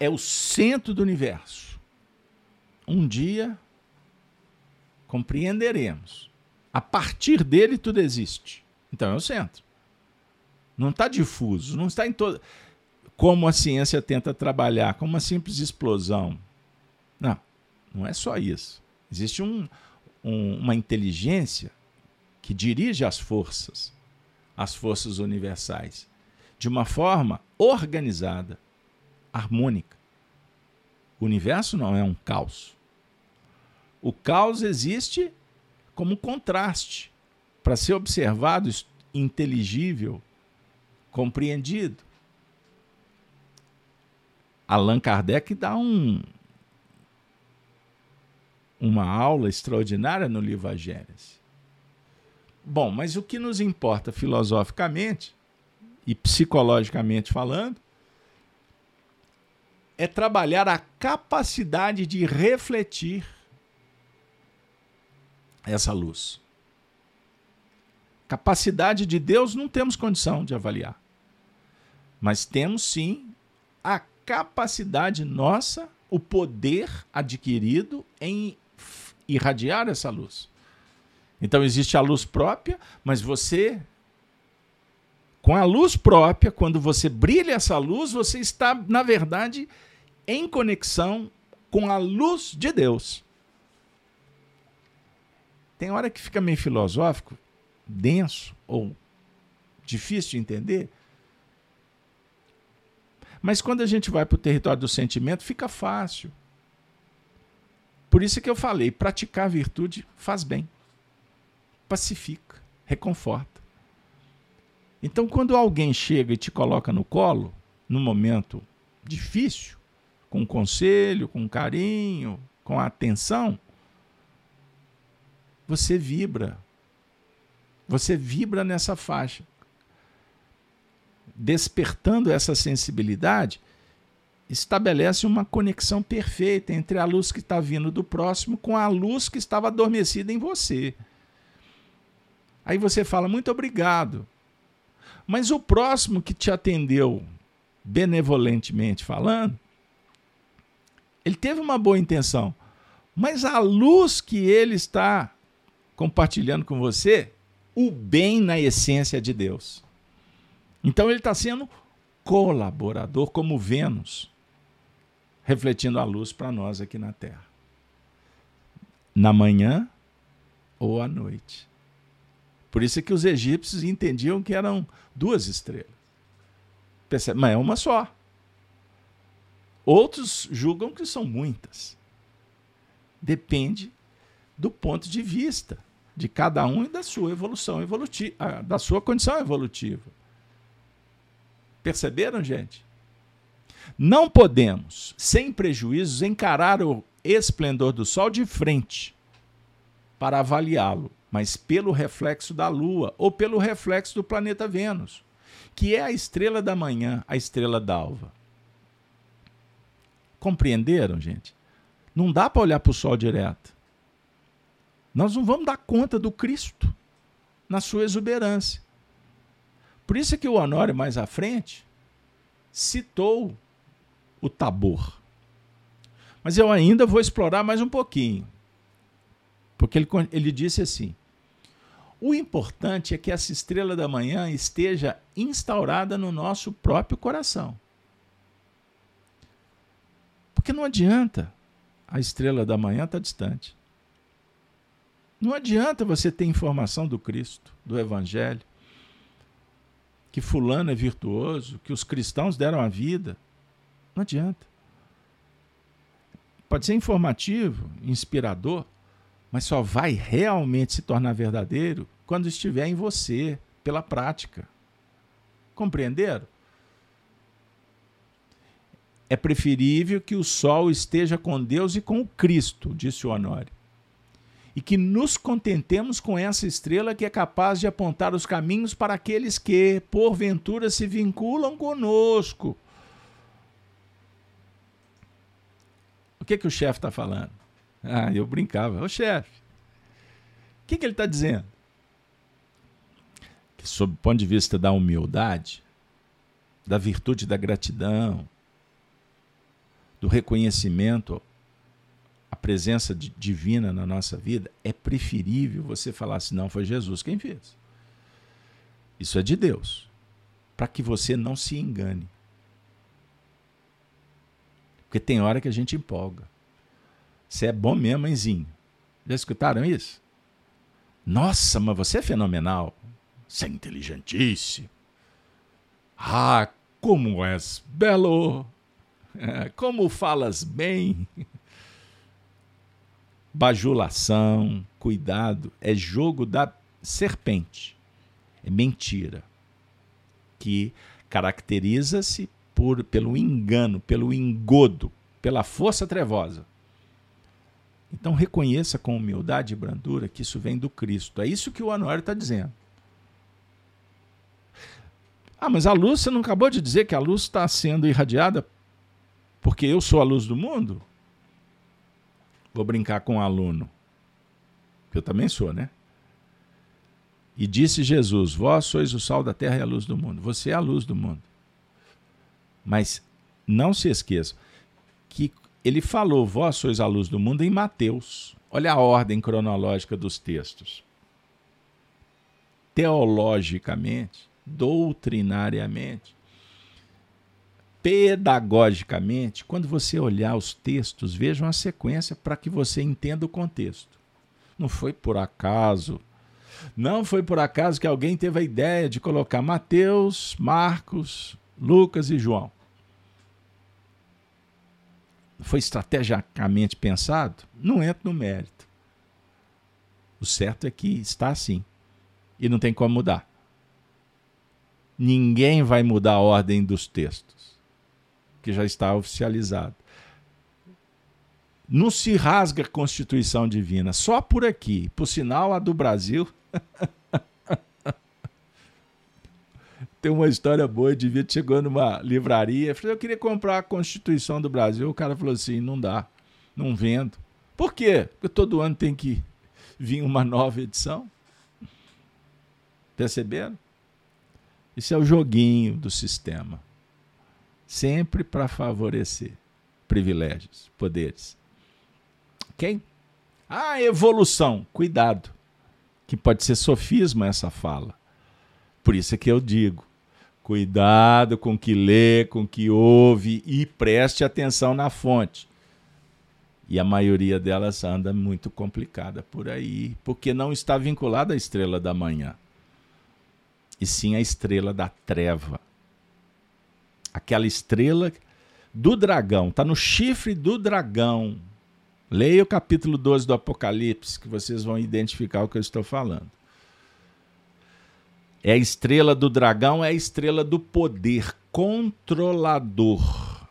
É o centro do universo. Um dia compreenderemos. A partir dele tudo existe. Então é o centro. Não está difuso, não está em toda. Como a ciência tenta trabalhar, como uma simples explosão. Não. Não é só isso. Existe um, um, uma inteligência que dirige as forças, as forças universais, de uma forma organizada, harmônica. O universo não é um caos. O caos existe como contraste para ser observado, inteligível, compreendido. Allan Kardec dá um, uma aula extraordinária no livro A. Bom, mas o que nos importa filosoficamente e psicologicamente falando é trabalhar a capacidade de refletir essa luz. Capacidade de Deus não temos condição de avaliar. Mas temos sim a capacidade nossa, o poder adquirido em irradiar essa luz. Então existe a luz própria, mas você com a luz própria, quando você brilha essa luz, você está, na verdade, em conexão com a luz de Deus. Tem hora que fica meio filosófico, denso ou difícil de entender. Mas quando a gente vai para o território do sentimento, fica fácil. Por isso que eu falei, praticar a virtude faz bem. Pacifica, reconforta. Então, quando alguém chega e te coloca no colo, num momento difícil, com conselho, com carinho, com atenção, você vibra. Você vibra nessa faixa. Despertando essa sensibilidade, estabelece uma conexão perfeita entre a luz que está vindo do próximo com a luz que estava adormecida em você. Aí você fala, muito obrigado. Mas o próximo que te atendeu, benevolentemente falando, ele teve uma boa intenção, mas a luz que ele está compartilhando com você, o bem na essência de Deus. Então ele está sendo colaborador, como Vênus, refletindo a luz para nós aqui na Terra. Na manhã ou à noite. Por isso é que os egípcios entendiam que eram duas estrelas. Percebe? Mas é uma só. Outros julgam que são muitas. Depende do ponto de vista de cada um e da sua evolução evolutiva, da sua condição evolutiva. Perceberam, gente? Não podemos, sem prejuízos, encarar o esplendor do sol de frente para avaliá-lo, mas pelo reflexo da Lua ou pelo reflexo do planeta Vênus, que é a estrela da manhã, a estrela d'alva. Compreenderam, gente? Não dá para olhar para o sol direto. Nós não vamos dar conta do Cristo na sua exuberância. Por isso é que o Honório, mais à frente, citou o Tabor. Mas eu ainda vou explorar mais um pouquinho. Porque ele, ele disse assim: o importante é que essa estrela da manhã esteja instaurada no nosso próprio coração. Porque não adianta a estrela da manhã estar tá distante. Não adianta você ter informação do Cristo, do Evangelho, que Fulano é virtuoso, que os cristãos deram a vida. Não adianta. Pode ser informativo, inspirador, mas só vai realmente se tornar verdadeiro quando estiver em você, pela prática. Compreenderam? É preferível que o sol esteja com Deus e com o Cristo, disse o Honório. E que nos contentemos com essa estrela que é capaz de apontar os caminhos para aqueles que, porventura, se vinculam conosco. Que, que o chefe está falando? Ah, eu brincava. Ô chefe, o que, que ele está dizendo? Que, sob o ponto de vista da humildade, da virtude da gratidão, do reconhecimento à presença divina na nossa vida, é preferível você falar assim: não, foi Jesus quem fez. Isso é de Deus. Para que você não se engane. Porque tem hora que a gente empolga. Você é bom mesmo, mãezinho. Já escutaram isso? Nossa, mas você é fenomenal. Você é inteligentíssimo. Ah, como és belo. Como falas bem. Bajulação, cuidado, é jogo da serpente. É mentira. Que caracteriza-se por pelo engano, pelo engodo, pela força trevosa. Então reconheça com humildade e brandura que isso vem do Cristo. É isso que o Anuário está dizendo. Ah, mas a luz, você não acabou de dizer que a luz está sendo irradiada porque eu sou a luz do mundo? Vou brincar com um aluno, que eu também sou, né? E disse Jesus: Vós sois o sal da terra e a luz do mundo. Você é a luz do mundo. Mas não se esqueça que ele falou: Vós sois a luz do mundo em Mateus. Olha a ordem cronológica dos textos. Teologicamente, doutrinariamente, pedagogicamente, quando você olhar os textos, veja uma sequência para que você entenda o contexto. Não foi por acaso. Não foi por acaso que alguém teve a ideia de colocar Mateus, Marcos, Lucas e João. Foi estrategicamente pensado? Não entra no mérito. O certo é que está assim. E não tem como mudar. Ninguém vai mudar a ordem dos textos, que já está oficializado. Não se rasga a Constituição Divina, só por aqui. Por sinal, a do Brasil. Tem uma história boa, de vida chegou numa livraria, falou, eu queria comprar a Constituição do Brasil. O cara falou assim: não dá, não vendo. Por quê? Porque todo ano tem que vir uma nova edição. Perceberam? Isso é o joguinho do sistema. Sempre para favorecer privilégios, poderes. Ok? Ah, evolução. Cuidado. Que pode ser sofisma essa fala. Por isso é que eu digo: cuidado com o que lê, com o que ouve e preste atenção na fonte. E a maioria delas anda muito complicada por aí, porque não está vinculada à estrela da manhã, e sim à estrela da treva. Aquela estrela do dragão, está no chifre do dragão, Leia o capítulo 12 do Apocalipse, que vocês vão identificar o que eu estou falando. É a estrela do dragão, é a estrela do poder controlador,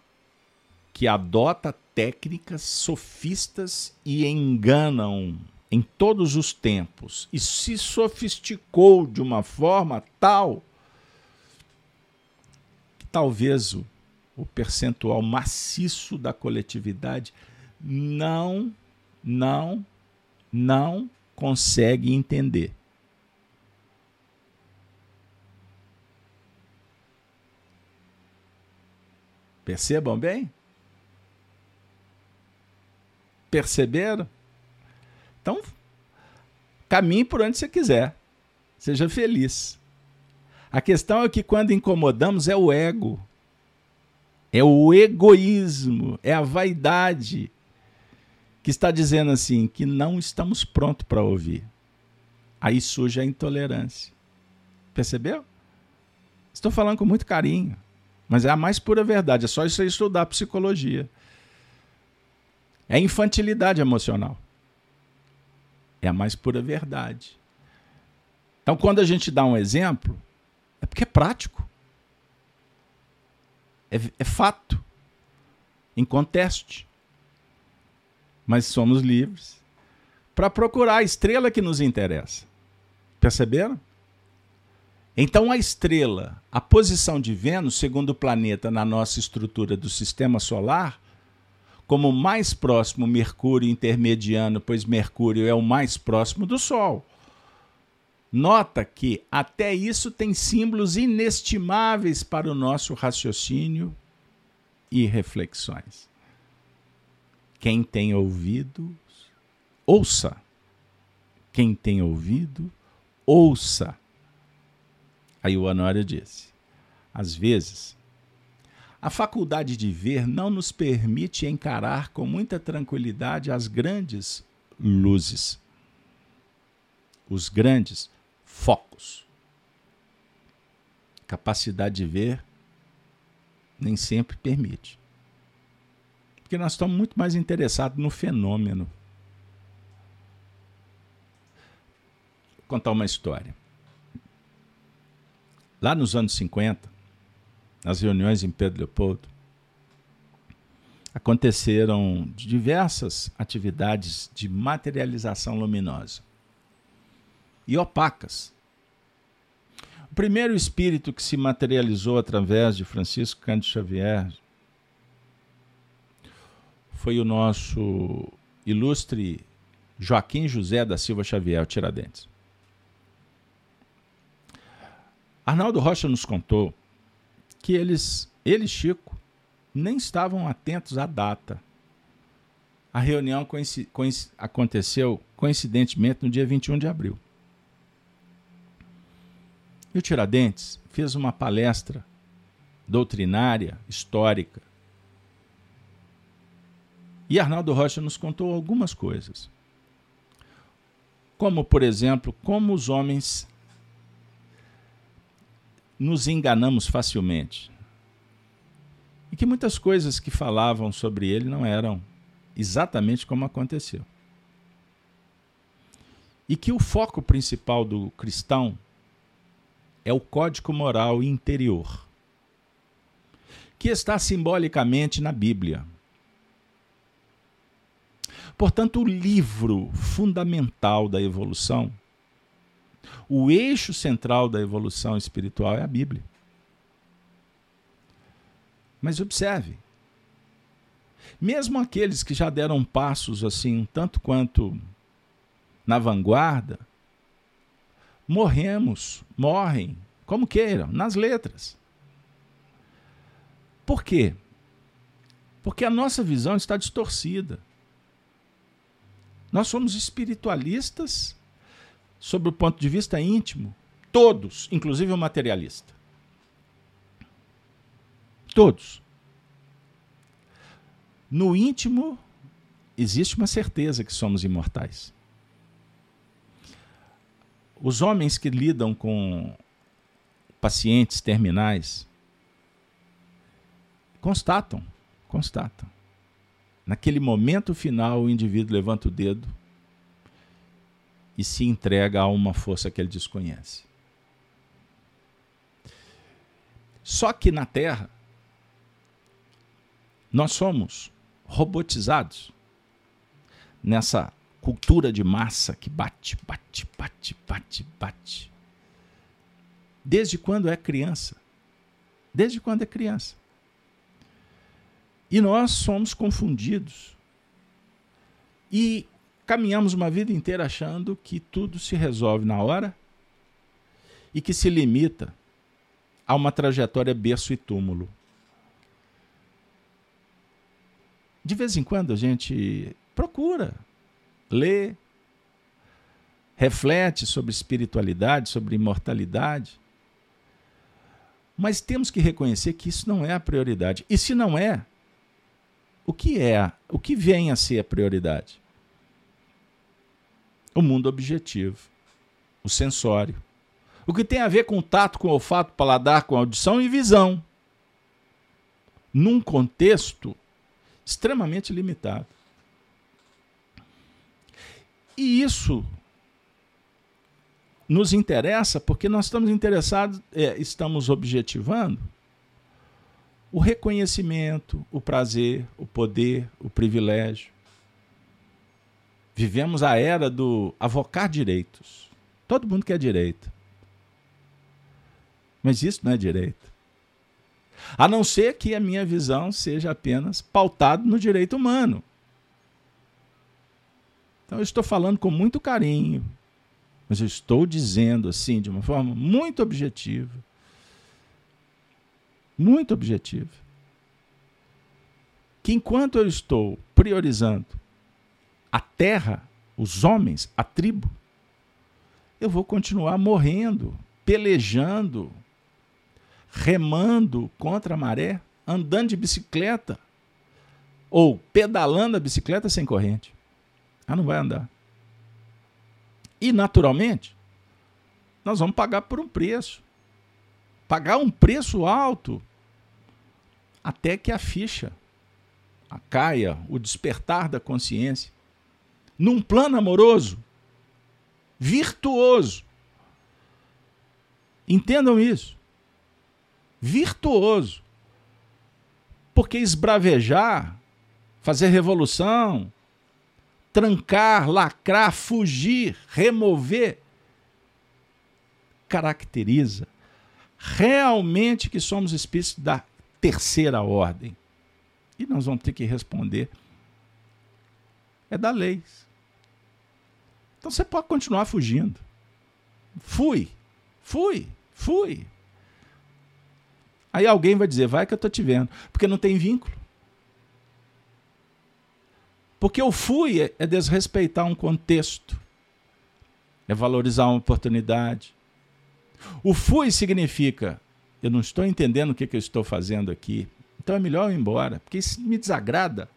que adota técnicas sofistas e enganam em todos os tempos e se sofisticou de uma forma tal que talvez o, o percentual maciço da coletividade não, não, não consegue entender. Percebam bem? Perceberam? Então, caminhe por onde você quiser. Seja feliz. A questão é que quando incomodamos é o ego. É o egoísmo, é a vaidade, que está dizendo assim que não estamos prontos para ouvir. Aí surge a intolerância. Percebeu? Estou falando com muito carinho, mas é a mais pura verdade. É só isso aí estudar psicologia. É infantilidade emocional. É a mais pura verdade. Então, quando a gente dá um exemplo, é porque é prático. É, é fato. Inconteste mas somos livres para procurar a estrela que nos interessa. Perceberam? Então, a estrela, a posição de Vênus, segundo o planeta na nossa estrutura do sistema solar, como mais próximo Mercúrio intermediano, pois Mercúrio é o mais próximo do Sol. Nota que até isso tem símbolos inestimáveis para o nosso raciocínio e reflexões. Quem tem ouvido, ouça. Quem tem ouvido, ouça. Aí o Honório disse: às vezes, a faculdade de ver não nos permite encarar com muita tranquilidade as grandes luzes, os grandes focos. Capacidade de ver nem sempre permite. Porque nós estamos muito mais interessados no fenômeno. Vou contar uma história. Lá nos anos 50, nas reuniões em Pedro Leopoldo, aconteceram diversas atividades de materialização luminosa e opacas. O primeiro espírito que se materializou através de Francisco Cândido Xavier, foi o nosso ilustre Joaquim José da Silva Xavier, o Tiradentes. Arnaldo Rocha nos contou que eles, ele e Chico, nem estavam atentos à data. A reunião coinc coinc aconteceu coincidentemente no dia 21 de abril. E o Tiradentes fez uma palestra doutrinária, histórica. E Arnaldo Rocha nos contou algumas coisas. Como, por exemplo, como os homens nos enganamos facilmente. E que muitas coisas que falavam sobre ele não eram exatamente como aconteceu. E que o foco principal do cristão é o código moral interior, que está simbolicamente na Bíblia. Portanto, o livro fundamental da evolução, o eixo central da evolução espiritual é a Bíblia. Mas observe, mesmo aqueles que já deram passos assim, tanto quanto na vanguarda, morremos, morrem, como queiram, nas letras. Por quê? Porque a nossa visão está distorcida. Nós somos espiritualistas sob o ponto de vista íntimo, todos, inclusive o materialista. Todos. No íntimo, existe uma certeza que somos imortais. Os homens que lidam com pacientes terminais constatam, constatam. Naquele momento final, o indivíduo levanta o dedo e se entrega a uma força que ele desconhece. Só que na Terra, nós somos robotizados nessa cultura de massa que bate, bate, bate, bate, bate. Desde quando é criança. Desde quando é criança. E nós somos confundidos. E caminhamos uma vida inteira achando que tudo se resolve na hora e que se limita a uma trajetória berço e túmulo. De vez em quando a gente procura lê, reflete sobre espiritualidade, sobre imortalidade. Mas temos que reconhecer que isso não é a prioridade. E se não é, o que é? O que vem a ser a prioridade? O mundo objetivo, o sensório. O que tem a ver com tato, com olfato, paladar, com audição e visão. Num contexto extremamente limitado. E isso nos interessa porque nós estamos interessados, é, estamos objetivando o reconhecimento, o prazer, o poder, o privilégio. Vivemos a era do avocar direitos. Todo mundo quer direito. Mas isso não é direito. A não ser que a minha visão seja apenas pautada no direito humano. Então eu estou falando com muito carinho, mas eu estou dizendo assim, de uma forma muito objetiva. Muito objetiva. Que enquanto eu estou priorizando a terra, os homens, a tribo, eu vou continuar morrendo, pelejando, remando contra a maré, andando de bicicleta ou pedalando a bicicleta sem corrente. Ela não vai andar. E, naturalmente, nós vamos pagar por um preço. Pagar um preço alto até que a ficha a caia, o despertar da consciência, num plano amoroso, virtuoso. Entendam isso. Virtuoso. Porque esbravejar, fazer revolução, trancar, lacrar, fugir, remover, caracteriza realmente que somos espíritos da terceira ordem. E nós vamos ter que responder: é da lei. Então você pode continuar fugindo. Fui, fui, fui. Aí alguém vai dizer: vai que eu estou te vendo, porque não tem vínculo. Porque o fui é, é desrespeitar um contexto, é valorizar uma oportunidade, O fui significa eu não estou entendendo o que, que eu estou fazendo aqui. Então é melhor eu ir embora, porque isso me desagrada.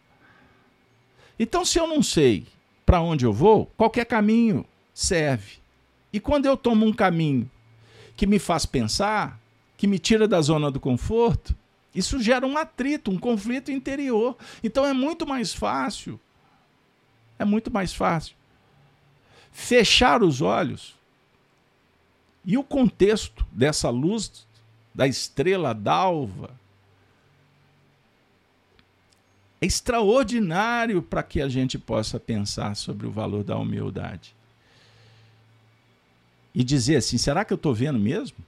Então, se eu não sei para onde eu vou, qualquer caminho serve. E quando eu tomo um caminho que me faz pensar, que me tira da zona do conforto, isso gera um atrito, um conflito interior. Então é muito mais fácil. É muito mais fácil fechar os olhos e o contexto dessa luz da estrela d'alva é extraordinário para que a gente possa pensar sobre o valor da humildade. E dizer assim: será que eu estou vendo mesmo?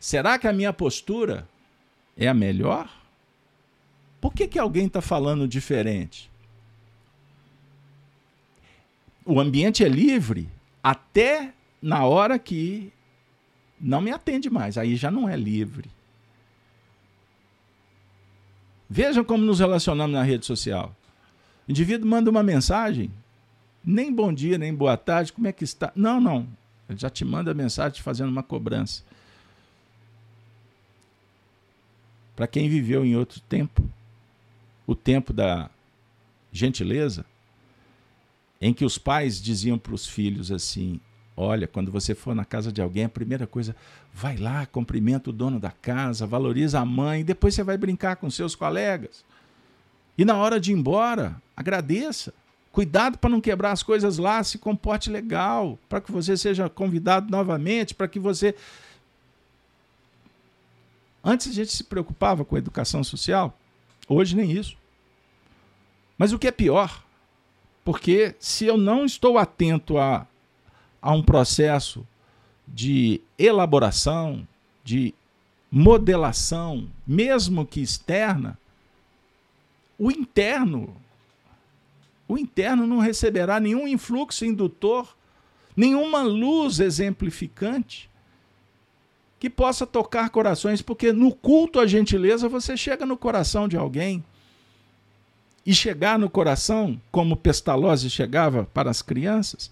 Será que a minha postura é a melhor? Por que, que alguém está falando diferente? O ambiente é livre até na hora que não me atende mais. Aí já não é livre. Vejam como nos relacionamos na rede social. O indivíduo manda uma mensagem, nem bom dia, nem boa tarde, como é que está? Não, não. Ele já te manda mensagem fazendo uma cobrança. Para quem viveu em outro tempo, o tempo da gentileza, em que os pais diziam para os filhos assim: Olha, quando você for na casa de alguém, a primeira coisa, vai lá, cumprimenta o dono da casa, valoriza a mãe, depois você vai brincar com seus colegas. E na hora de ir embora, agradeça. Cuidado para não quebrar as coisas lá, se comporte legal, para que você seja convidado novamente, para que você. Antes a gente se preocupava com a educação social, hoje nem isso. Mas o que é pior, porque se eu não estou atento a a um processo de elaboração, de modelação, mesmo que externa, o interno, o interno não receberá nenhum influxo indutor, nenhuma luz exemplificante que possa tocar corações, porque no culto à gentileza você chega no coração de alguém. E chegar no coração, como Pestalozzi chegava para as crianças,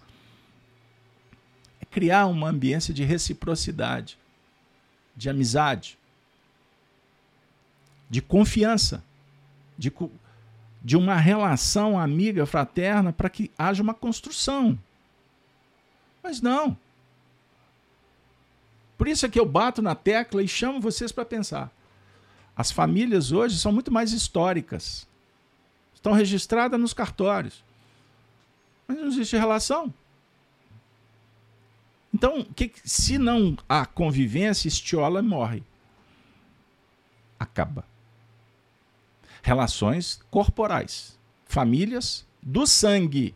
criar uma ambiência de reciprocidade, de amizade, de confiança, de, de uma relação amiga, fraterna, para que haja uma construção. Mas não. Por isso é que eu bato na tecla e chamo vocês para pensar. As famílias hoje são muito mais históricas. Estão registradas nos cartórios. Mas não existe relação. Então, que, se não há convivência, estiola morre. Acaba. Relações corporais. Famílias do sangue.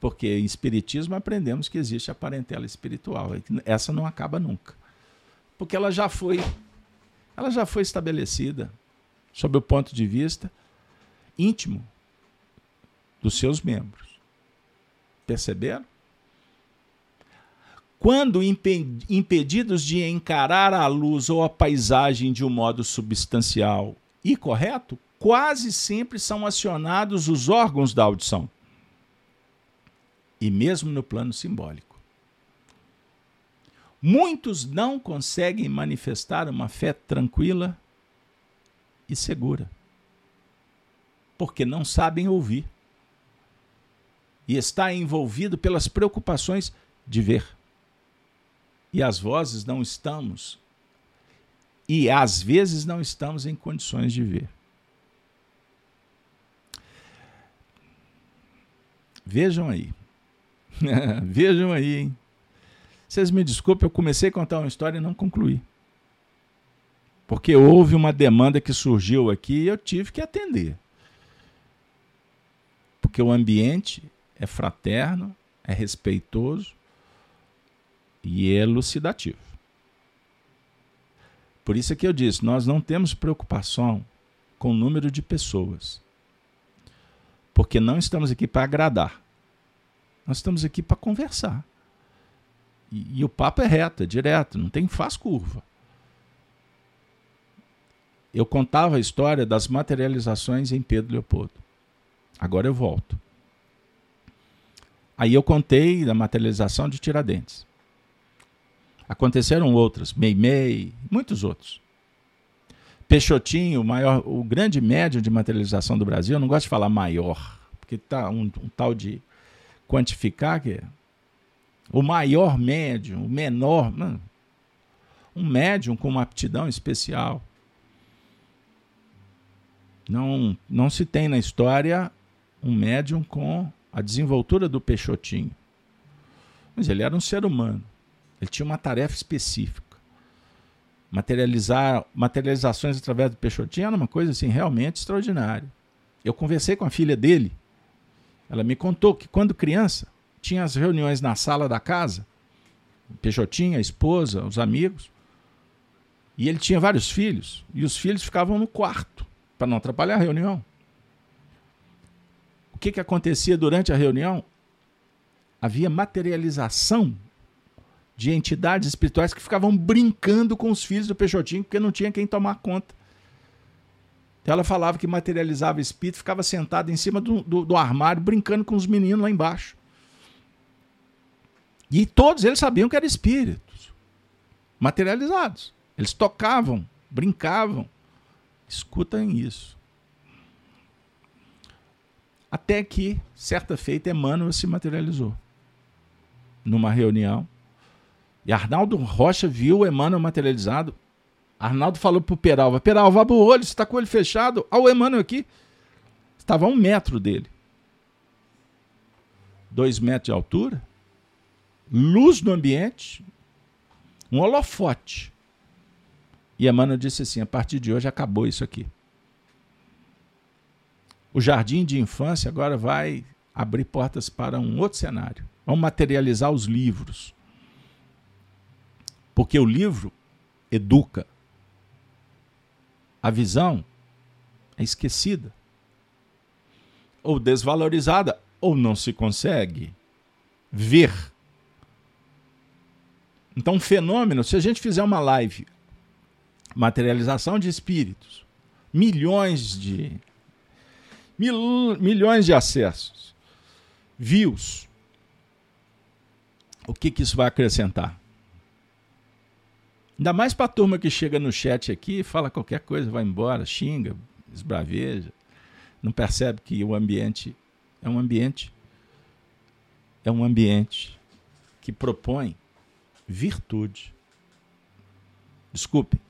Porque em Espiritismo aprendemos que existe a parentela espiritual. Essa não acaba nunca. Porque ela já foi, ela já foi estabelecida sob o ponto de vista íntimo dos seus membros. Perceberam? Quando impedidos de encarar a luz ou a paisagem de um modo substancial e correto, quase sempre são acionados os órgãos da audição. E mesmo no plano simbólico. Muitos não conseguem manifestar uma fé tranquila e segura, porque não sabem ouvir e está envolvido pelas preocupações de ver e as vozes não estamos, e às vezes não estamos em condições de ver. Vejam aí. Vejam aí, hein? Vocês me desculpem, eu comecei a contar uma história e não concluí. Porque houve uma demanda que surgiu aqui e eu tive que atender. Porque o ambiente é fraterno, é respeitoso, e elucidativo. Por isso é que eu disse, nós não temos preocupação com o número de pessoas. Porque não estamos aqui para agradar. Nós estamos aqui para conversar. E, e, o papo é reto, é direto, não tem faz curva. Eu contava a história das materializações em Pedro Leopoldo. Agora eu volto. Aí eu contei da materialização de Tiradentes. Aconteceram outras, Meimei, muitos outros. Peixotinho, o maior, o grande médium de materialização do Brasil, eu não gosto de falar maior, porque tá um, um tal de quantificar que é o maior médium, o menor, não, um médium com uma aptidão especial. Não, não se tem na história um médium com a desenvoltura do Peixotinho. Mas ele era um ser humano. Ele tinha uma tarefa específica. Materializar, materializações através do Peixotinho era uma coisa assim realmente extraordinária. Eu conversei com a filha dele. Ela me contou que quando criança tinha as reuniões na sala da casa, o Peixotinho, a esposa, os amigos, e ele tinha vários filhos, e os filhos ficavam no quarto para não atrapalhar a reunião. O que, que acontecia durante a reunião? Havia materialização de entidades espirituais que ficavam brincando com os filhos do Peixotinho, porque não tinha quem tomar conta. Então ela falava que materializava espírito, ficava sentada em cima do, do, do, armário, brincando com os meninos lá embaixo. E todos eles sabiam que eram espíritos materializados. Eles tocavam, brincavam. Escutem isso. Até que, certa feita, Emmanuel se materializou. Numa reunião, e Arnaldo Rocha viu o Emmanuel materializado. Arnaldo falou pro Peralva: Peralva, abre o olho, você está com o olho fechado. Olha o Emmanuel aqui. Estava a um metro dele. Dois metros de altura. Luz no ambiente. Um holofote. E Emmanuel disse assim: a partir de hoje acabou isso aqui. O jardim de infância agora vai abrir portas para um outro cenário. Vamos materializar os livros. Porque o livro educa. A visão é esquecida, ou desvalorizada, ou não se consegue ver. Então, um fenômeno, se a gente fizer uma live, materialização de espíritos, milhões de mil, milhões de acessos, views, o que, que isso vai acrescentar? Ainda mais para a turma que chega no chat aqui, fala qualquer coisa, vai embora, xinga, esbraveja, não percebe que o ambiente é um ambiente é um ambiente que propõe virtude. Desculpe.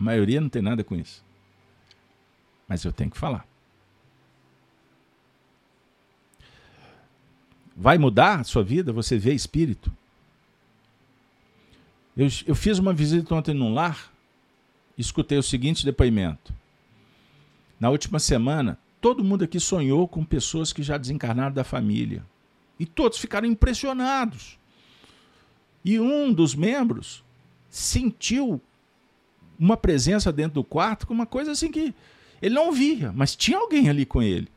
A maioria não tem nada com isso. Mas eu tenho que falar. Vai mudar a sua vida? Você vê espírito? Eu, eu fiz uma visita ontem num lar escutei o seguinte depoimento. Na última semana, todo mundo aqui sonhou com pessoas que já desencarnaram da família. E todos ficaram impressionados. E um dos membros sentiu uma presença dentro do quarto, com uma coisa assim que ele não via, mas tinha alguém ali com ele.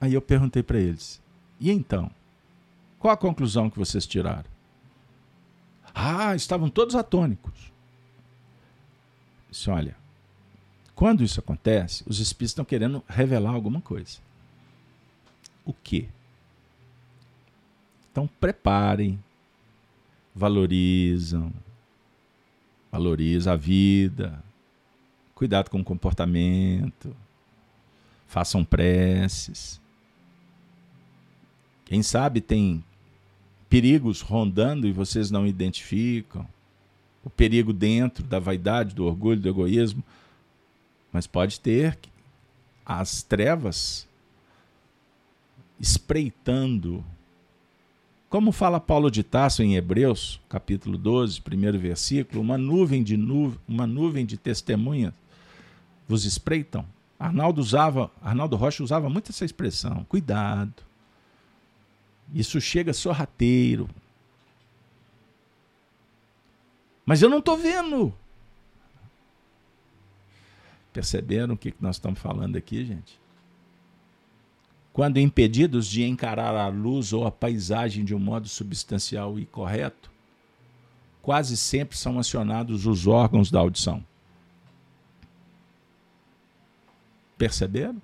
Aí eu perguntei para eles: e então? Qual a conclusão que vocês tiraram? Ah, estavam todos atônicos. Disse, olha, quando isso acontece, os espíritos estão querendo revelar alguma coisa. O quê? Então preparem, valorizam, valoriza a vida, cuidado com o comportamento, façam preces. Quem sabe tem perigos rondando e vocês não identificam. O perigo dentro da vaidade, do orgulho, do egoísmo. Mas pode ter as trevas espreitando. Como fala Paulo de Tasso em Hebreus, capítulo 12, primeiro versículo, uma nuvem de nu uma nuvem de testemunhas vos espreitam. Arnaldo usava, Arnaldo Rocha usava muito essa expressão. Cuidado. Isso chega sorrateiro. Mas eu não estou vendo. Perceberam o que nós estamos falando aqui, gente? Quando impedidos de encarar a luz ou a paisagem de um modo substancial e correto, quase sempre são acionados os órgãos da audição. Perceberam?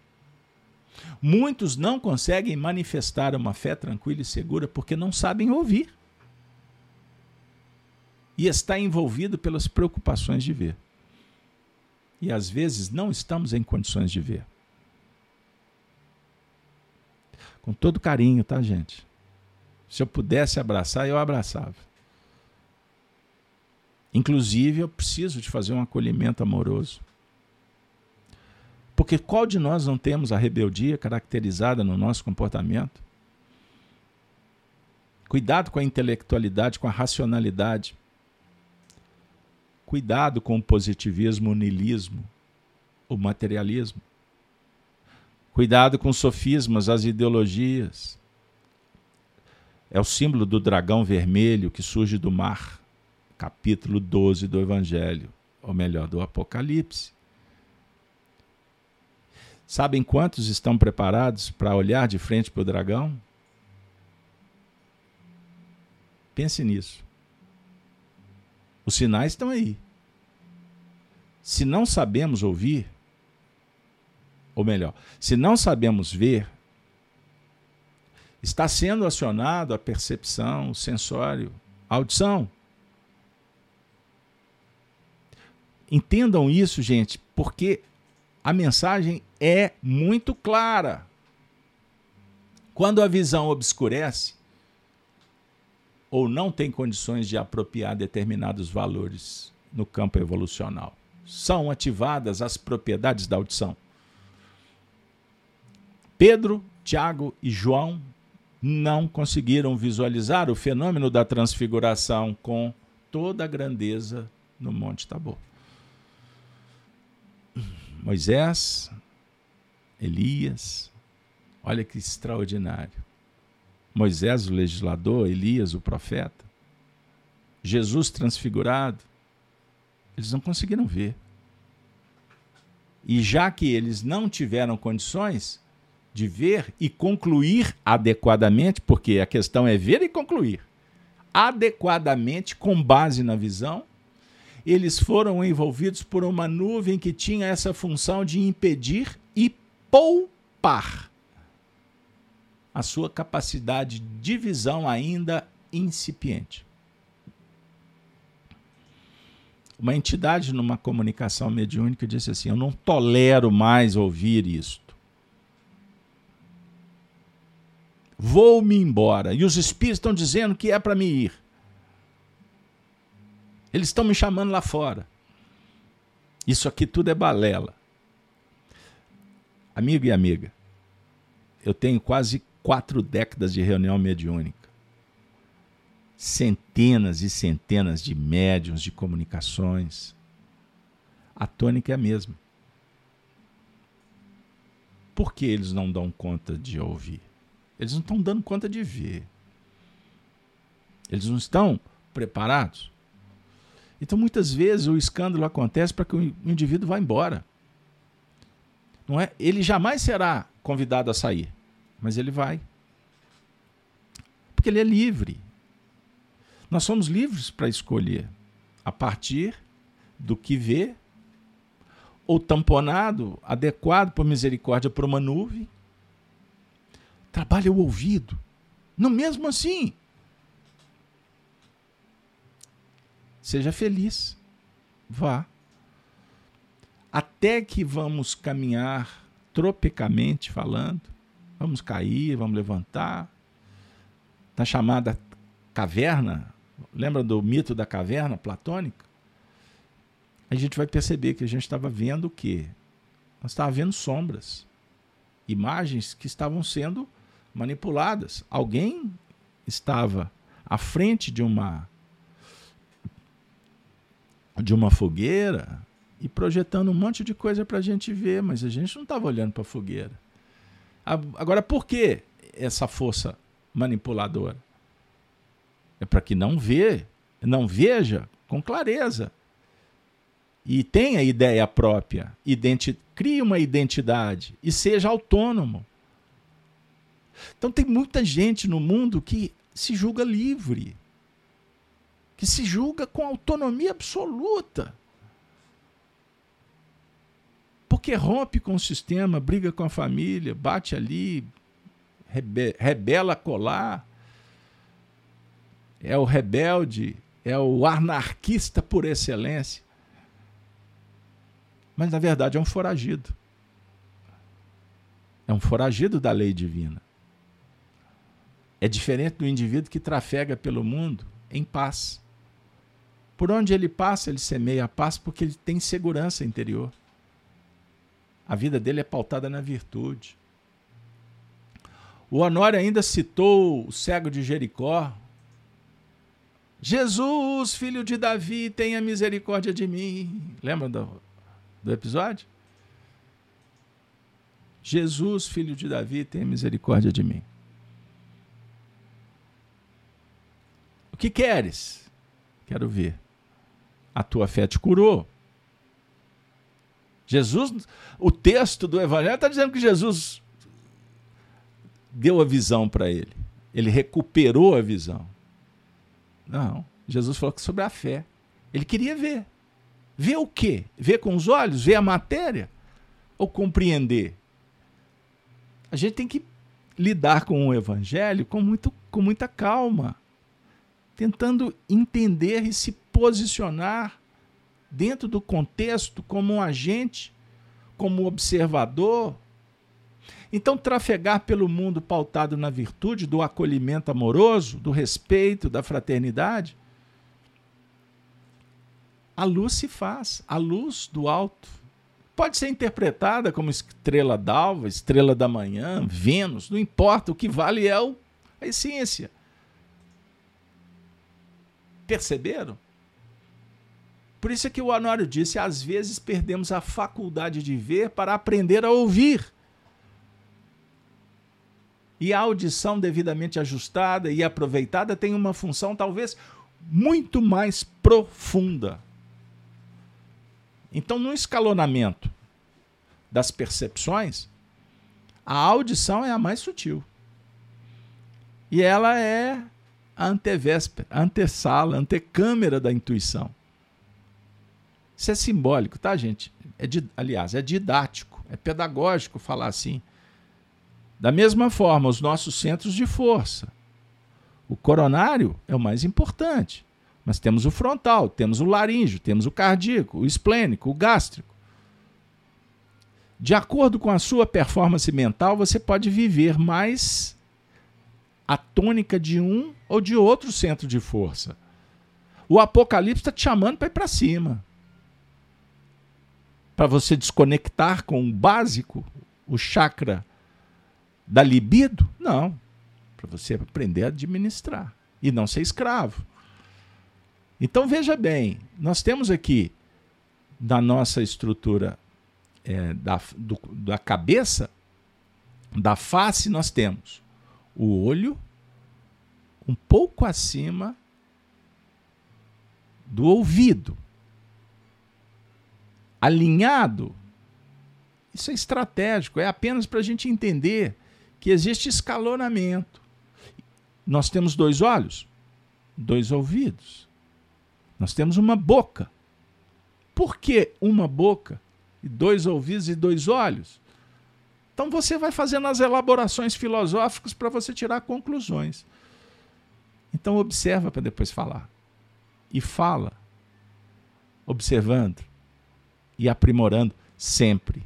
Muitos não conseguem manifestar uma fé tranquila e segura porque não sabem ouvir. E está envolvido pelas preocupações de ver. E às vezes não estamos em condições de ver. Com todo carinho, tá, gente? Se eu pudesse abraçar, eu abraçava. Inclusive, eu preciso de fazer um acolhimento amoroso. Porque qual de nós não temos a rebeldia caracterizada no nosso comportamento? Cuidado com a intelectualidade, com a racionalidade. Cuidado com o positivismo, o niilismo, o materialismo. Cuidado com os sofismas, as ideologias. É o símbolo do dragão vermelho que surge do mar, capítulo 12 do Evangelho, ou melhor, do Apocalipse. Sabem quantos estão preparados para olhar de frente para o dragão? Pense nisso. Os sinais estão aí. Se não sabemos ouvir, ou melhor, se não sabemos ver, está sendo acionado a percepção, o sensório, a audição. Entendam isso, gente, porque a mensagem é muito clara. Quando a visão obscurece ou não tem condições de apropriar determinados valores no campo evolucional, são ativadas as propriedades da audição. Pedro, Tiago e João não conseguiram visualizar o fenômeno da transfiguração com toda a grandeza no Monte Tabor. Moisés, Elias, olha que extraordinário. Moisés, o legislador, Elias, o profeta, Jesus transfigurado, eles não conseguiram ver. E já que eles não tiveram condições, de ver e concluir adequadamente, porque a questão é ver e concluir adequadamente com base na visão, eles foram envolvidos por uma nuvem que tinha essa função de impedir e poupar a sua capacidade de visão ainda incipiente. Uma entidade numa comunicação mediúnica disse assim: Eu não tolero mais ouvir isso. Vou-me embora. E os espíritos estão dizendo que é para me ir. Eles estão me chamando lá fora. Isso aqui tudo é balela. Amigo e amiga, eu tenho quase quatro décadas de reunião mediúnica. Centenas e centenas de médiums de comunicações. A tônica é a mesma. Por que eles não dão conta de ouvir? Eles não estão dando conta de ver. Eles não estão preparados. Então, muitas vezes, o escândalo acontece para que o indivíduo vá embora. Não é? Ele jamais será convidado a sair, mas ele vai. Porque ele é livre. Nós somos livres para escolher a partir do que vê, ou tamponado, adequado por misericórdia por uma nuvem, Trabalha o ouvido. Não mesmo assim. Seja feliz. Vá. Até que vamos caminhar tropicamente falando, vamos cair, vamos levantar. Na chamada caverna, lembra do mito da caverna platônica? A gente vai perceber que a gente estava vendo o quê? Nós estávamos vendo sombras, imagens que estavam sendo manipuladas. Alguém estava à frente de uma de uma fogueira e projetando um monte de coisa para a gente ver, mas a gente não estava olhando para a fogueira. Agora, por que essa força manipuladora? É para que não vê, não veja com clareza e tenha ideia própria, identi crie uma identidade e seja autônomo. Então tem muita gente no mundo que se julga livre, que se julga com autonomia absoluta. porque rompe com o sistema, briga com a família, bate ali, rebe rebela colar, é o rebelde, é o anarquista por excelência. Mas na verdade é um foragido. É um foragido da lei divina. É diferente do indivíduo que trafega pelo mundo em paz. Por onde ele passa, ele semeia a paz porque ele tem segurança interior. A vida dele é pautada na virtude. O Honório ainda citou o cego de Jericó. Jesus, filho de Davi, tenha misericórdia de mim. Lembra do, do episódio? Jesus, filho de Davi, tenha misericórdia de mim. O que queres? Quero ver. A tua fé te curou. Jesus, o texto do Evangelho está dizendo que Jesus deu a visão para ele. Ele recuperou a visão. Não. Jesus falou sobre a fé. Ele queria ver. Ver o quê? Ver com os olhos? Ver a matéria? Ou compreender? A gente tem que lidar com o evangelho com, muito, com muita calma, tentando entender e se posicionar dentro do contexto como um agente, como observador. Então, trafegar pelo mundo pautado na virtude do acolhimento amoroso, do respeito, da fraternidade, a luz se faz, a luz do alto. Pode ser interpretada como estrela d'alva, estrela da manhã, Vênus, não importa, o que vale é a essência. Perceberam? Por isso é que o Honório disse: às vezes perdemos a faculdade de ver para aprender a ouvir. E a audição devidamente ajustada e aproveitada tem uma função talvez muito mais profunda. Então, no escalonamento das percepções, a audição é a mais sutil. E ela é a antevéspera, antessala, antecâmera da intuição. Isso é simbólico, tá, gente? É de, aliás, é didático, é pedagógico falar assim. Da mesma forma, os nossos centros de força. O coronário é o mais importante, mas temos o frontal, temos o laríngeo, temos o cardíaco, o esplênico, o gástrico. De acordo com a sua performance mental, você pode viver mais a tônica de um ou de outro centro de força. O Apocalipse está te chamando para ir para cima para você desconectar com o básico, o chakra da libido? Não. Para você aprender a administrar e não ser escravo. Então veja bem, nós temos aqui na nossa estrutura é, da, do, da cabeça, da face, nós temos o olho um pouco acima do ouvido alinhado, isso é estratégico, é apenas para a gente entender que existe escalonamento. Nós temos dois olhos, dois ouvidos, nós temos uma boca. Por que uma boca e dois ouvidos e dois olhos? Então você vai fazendo as elaborações filosóficas para você tirar conclusões. Então observa para depois falar. E fala, observando e aprimorando sempre,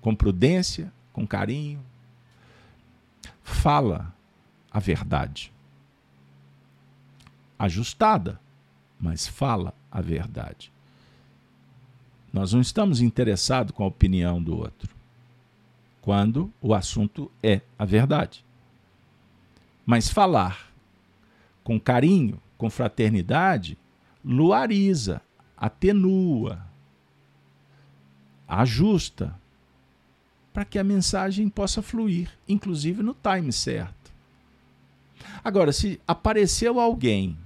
com prudência, com carinho. Fala a verdade. Ajustada, mas fala a verdade. Nós não estamos interessados com a opinião do outro, quando o assunto é a verdade. Mas falar com carinho, com fraternidade, luariza, atenua, ajusta para que a mensagem possa fluir, inclusive no time certo. Agora, se apareceu alguém,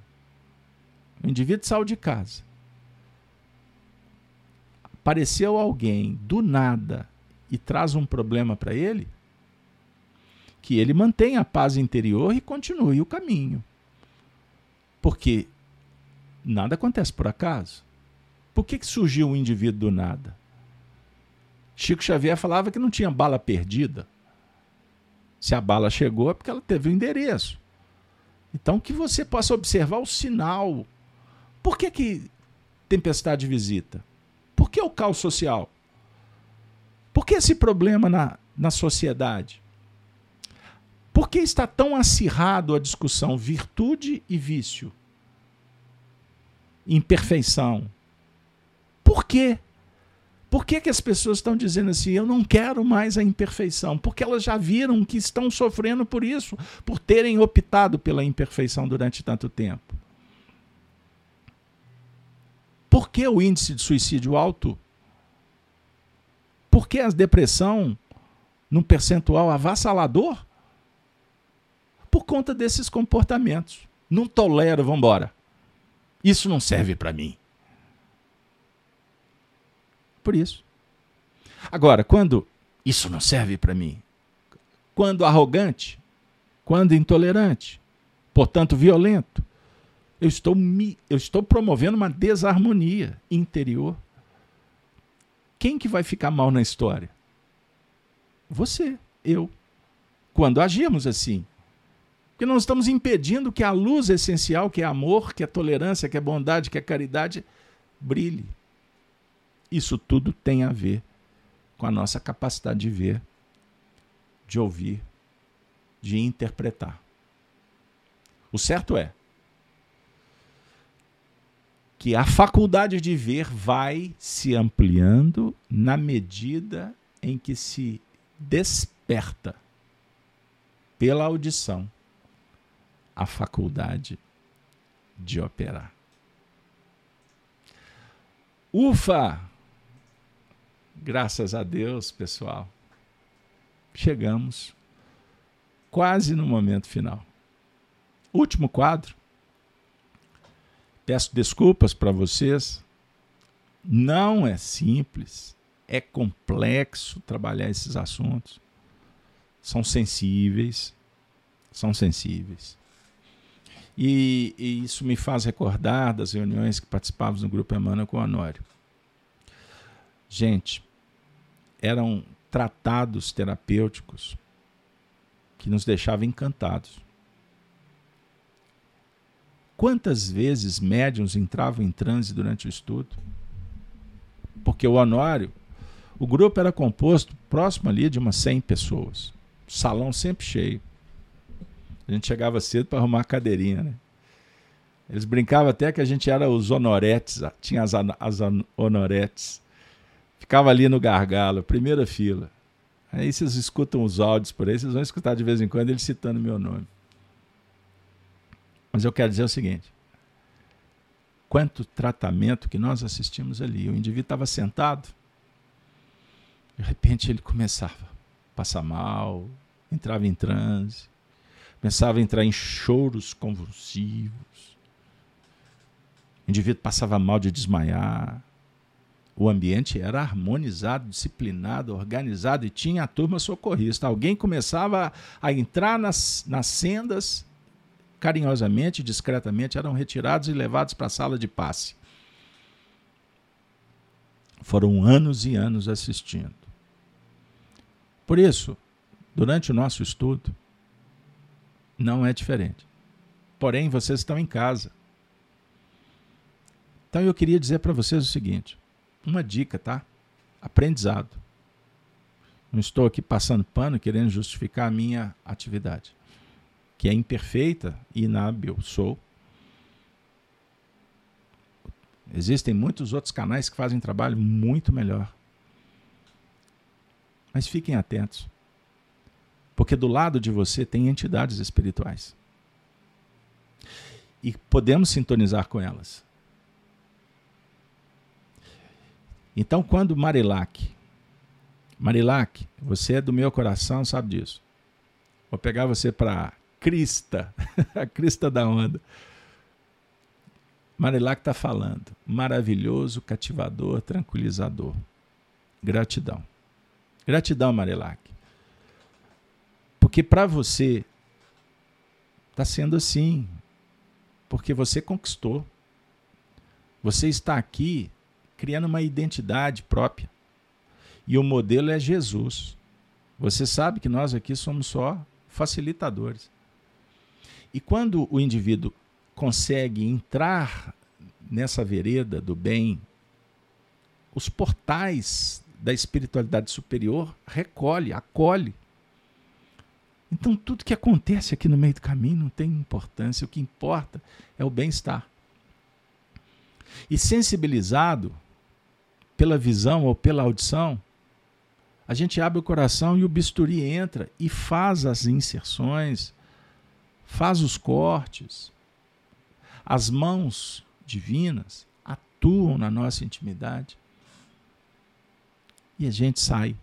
o indivíduo saiu de casa, apareceu alguém do nada e traz um problema para ele, que ele mantenha a paz interior e continue o caminho. Porque nada acontece por acaso. Por que, que surgiu um indivíduo do nada? Chico Xavier falava que não tinha bala perdida. Se a bala chegou é porque ela teve o um endereço. Então que você possa observar o sinal. Por que, que tempestade visita? Por que o caos social? Por que esse problema na, na sociedade? Por que está tão acirrado a discussão virtude e vício? Imperfeição. Por quê? Por que, que as pessoas estão dizendo assim, eu não quero mais a imperfeição? Porque elas já viram que estão sofrendo por isso, por terem optado pela imperfeição durante tanto tempo. Por que o índice de suicídio alto? Por que a depressão num percentual avassalador? Por conta desses comportamentos. Não tolero, vamos embora. Isso não serve para mim por isso. Agora, quando isso não serve para mim, quando arrogante, quando intolerante, portanto violento, eu estou, me, eu estou promovendo uma desarmonia interior. Quem que vai ficar mal na história? Você, eu. Quando agimos assim. Porque nós estamos impedindo que a luz essencial, que é amor, que é tolerância, que é bondade, que é caridade, brilhe. Isso tudo tem a ver com a nossa capacidade de ver, de ouvir, de interpretar. O certo é que a faculdade de ver vai se ampliando na medida em que se desperta pela audição a faculdade de operar. Ufa! Graças a Deus, pessoal, chegamos quase no momento final. Último quadro. Peço desculpas para vocês. Não é simples, é complexo trabalhar esses assuntos. São sensíveis, são sensíveis. E, e, isso me faz recordar das reuniões que participávamos no Grupo Emmanuel com o Honório. Gente, eram tratados terapêuticos que nos deixavam encantados. Quantas vezes médiums entravam em transe durante o estudo? Porque o Honório, o grupo era composto próximo ali de umas 100 pessoas. salão sempre cheio. A gente chegava cedo para arrumar a cadeirinha, né? Eles brincavam até que a gente era os honoretes, tinha as, as honoretes. Ficava ali no gargalo, primeira fila. Aí vocês escutam os áudios por aí, vocês vão escutar de vez em quando ele citando meu nome. Mas eu quero dizer o seguinte: quanto tratamento que nós assistimos ali. O indivíduo estava sentado, de repente ele começava a passar mal, entrava em transe, começava a entrar em choros convulsivos. O indivíduo passava mal de desmaiar, o ambiente era harmonizado, disciplinado, organizado e tinha a turma socorrista. Alguém começava a entrar nas, nas sendas, carinhosamente, discretamente, eram retirados e levados para a sala de passe. Foram anos e anos assistindo. Por isso, durante o nosso estudo, não é diferente. Porém, vocês estão em casa. Então eu queria dizer para vocês o seguinte: uma dica, tá? Aprendizado. Não estou aqui passando pano querendo justificar a minha atividade, que é imperfeita e inábil, sou. Existem muitos outros canais que fazem trabalho muito melhor. Mas fiquem atentos. Porque do lado de você tem entidades espirituais. E podemos sintonizar com elas. Então, quando Marilac, Marilac, você é do meu coração, sabe disso. Vou pegar você para crista, a crista da onda. Marilac está falando. Maravilhoso, cativador, tranquilizador. Gratidão. Gratidão, Marilac. Porque para você está sendo assim. Porque você conquistou. Você está aqui criando uma identidade própria. E o modelo é Jesus. Você sabe que nós aqui somos só facilitadores. E quando o indivíduo consegue entrar nessa vereda do bem, os portais da espiritualidade superior recolhe, acolhe. Então tudo que acontece aqui no meio do caminho não tem importância, o que importa é o bem-estar. E sensibilizado pela visão ou pela audição, a gente abre o coração e o bisturi entra e faz as inserções, faz os cortes. As mãos divinas atuam na nossa intimidade. E a gente sai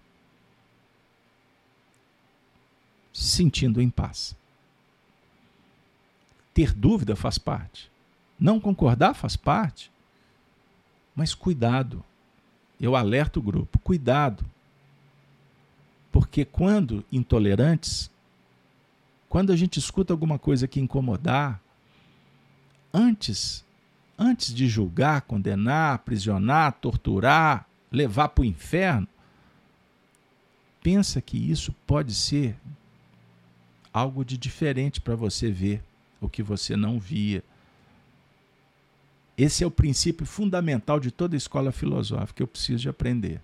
se sentindo em paz. Ter dúvida faz parte. Não concordar faz parte. Mas cuidado. Eu alerto o grupo: cuidado. Porque quando intolerantes, quando a gente escuta alguma coisa que incomodar, antes antes de julgar, condenar, aprisionar, torturar, levar para o inferno, pensa que isso pode ser algo de diferente para você ver o que você não via. Esse é o princípio fundamental de toda escola filosófica. Eu preciso de aprender.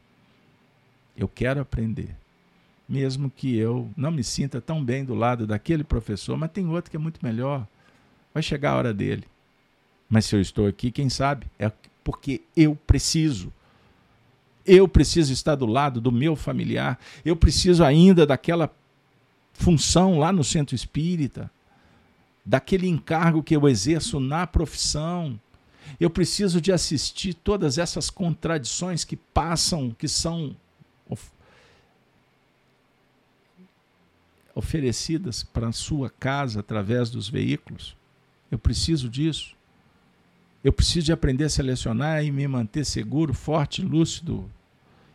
Eu quero aprender. Mesmo que eu não me sinta tão bem do lado daquele professor, mas tem outro que é muito melhor. Vai chegar a hora dele. Mas se eu estou aqui, quem sabe? É porque eu preciso. Eu preciso estar do lado do meu familiar. Eu preciso ainda daquela função lá no centro espírita, daquele encargo que eu exerço na profissão. Eu preciso de assistir todas essas contradições que passam, que são of oferecidas para a sua casa através dos veículos. Eu preciso disso. Eu preciso de aprender a selecionar e me manter seguro, forte, lúcido.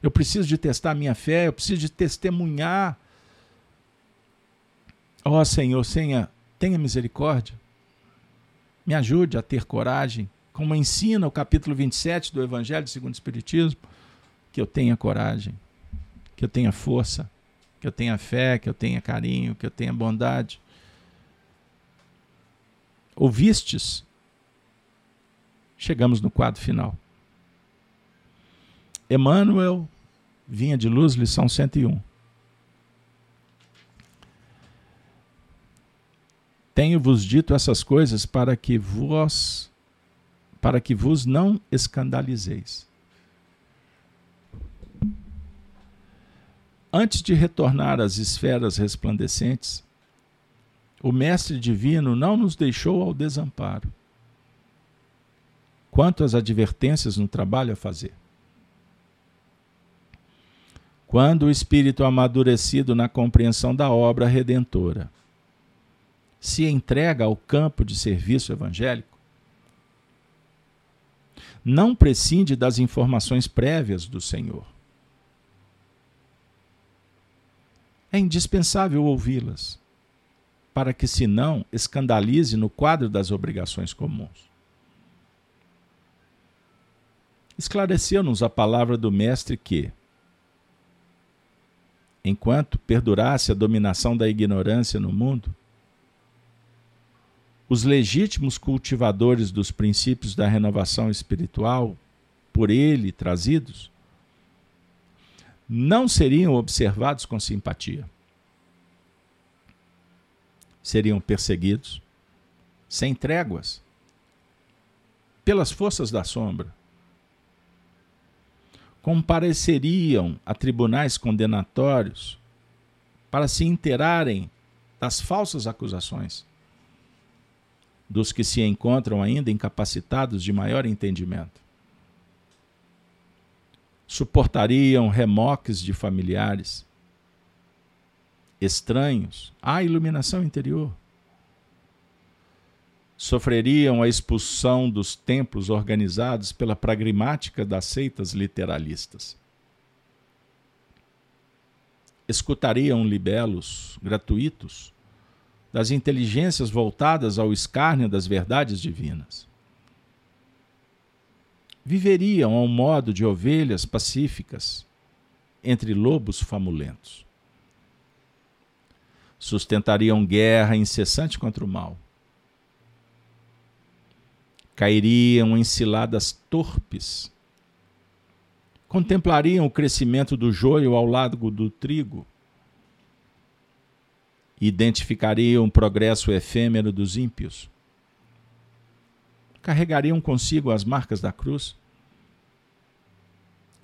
Eu preciso de testar minha fé, eu preciso de testemunhar. Ó oh, Senhor, tenha, tenha misericórdia. Me ajude a ter coragem, como ensina o capítulo 27 do Evangelho segundo o Espiritismo, que eu tenha coragem, que eu tenha força, que eu tenha fé, que eu tenha carinho, que eu tenha bondade. Ouvistes Chegamos no quadro final. Emmanuel, Vinha de Luz, lição 101. Tenho-vos dito essas coisas para que vós para que vos não escandalizeis. Antes de retornar às esferas resplandecentes, o Mestre Divino não nos deixou ao desamparo quanto às advertências no trabalho a fazer. Quando o espírito amadurecido na compreensão da obra redentora se entrega ao campo de serviço evangélico, não prescinde das informações prévias do Senhor. É indispensável ouvi-las, para que, se não, escandalize no quadro das obrigações comuns. Esclareceu-nos a palavra do Mestre que, enquanto perdurasse a dominação da ignorância no mundo, os legítimos cultivadores dos princípios da renovação espiritual, por ele trazidos, não seriam observados com simpatia. Seriam perseguidos, sem tréguas, pelas forças da sombra compareceriam a tribunais condenatórios para se interarem das falsas acusações dos que se encontram ainda incapacitados de maior entendimento. Suportariam remoques de familiares estranhos à iluminação interior sofreriam a expulsão dos templos organizados pela pragmática das seitas literalistas. Escutariam libelos gratuitos das inteligências voltadas ao escárnio das verdades divinas. Viveriam ao modo de ovelhas pacíficas entre lobos famulentos. Sustentariam guerra incessante contra o mal. Cairiam em ciladas torpes. Contemplariam o crescimento do joio ao lado do trigo. Identificariam o progresso efêmero dos ímpios. Carregariam consigo as marcas da cruz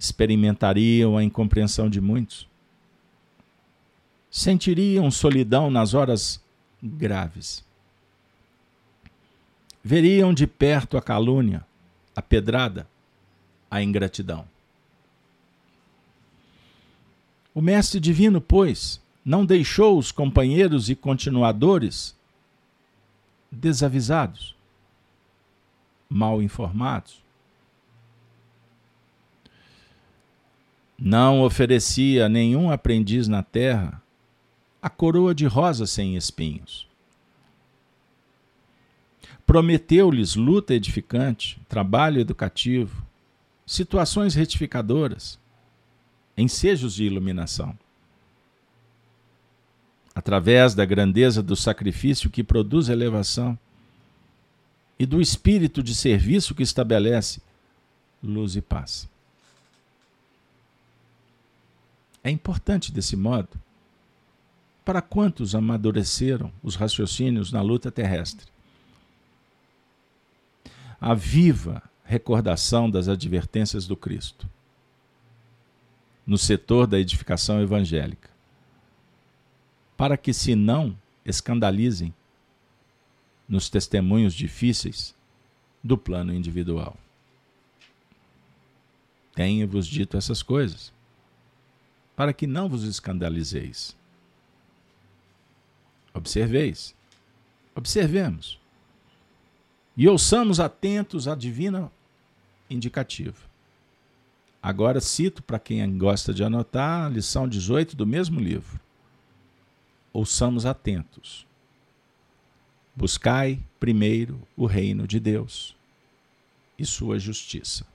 experimentariam a incompreensão de muitos. Sentiriam solidão nas horas graves. Veriam de perto a calúnia, a pedrada, a ingratidão. O Mestre Divino, pois, não deixou os companheiros e continuadores desavisados, mal informados. Não oferecia a nenhum aprendiz na terra a coroa de rosas sem espinhos. Prometeu-lhes luta edificante, trabalho educativo, situações retificadoras, ensejos de iluminação. Através da grandeza do sacrifício que produz elevação e do espírito de serviço que estabelece luz e paz. É importante desse modo. Para quantos amadureceram os raciocínios na luta terrestre? A viva recordação das advertências do Cristo no setor da edificação evangélica, para que se não escandalizem nos testemunhos difíceis do plano individual. Tenho-vos dito essas coisas para que não vos escandalizeis. Observeis, observemos e ouçamos atentos à divina indicativa. Agora cito para quem gosta de anotar a lição 18 do mesmo livro. Ouçamos atentos. Buscai primeiro o reino de Deus e sua justiça.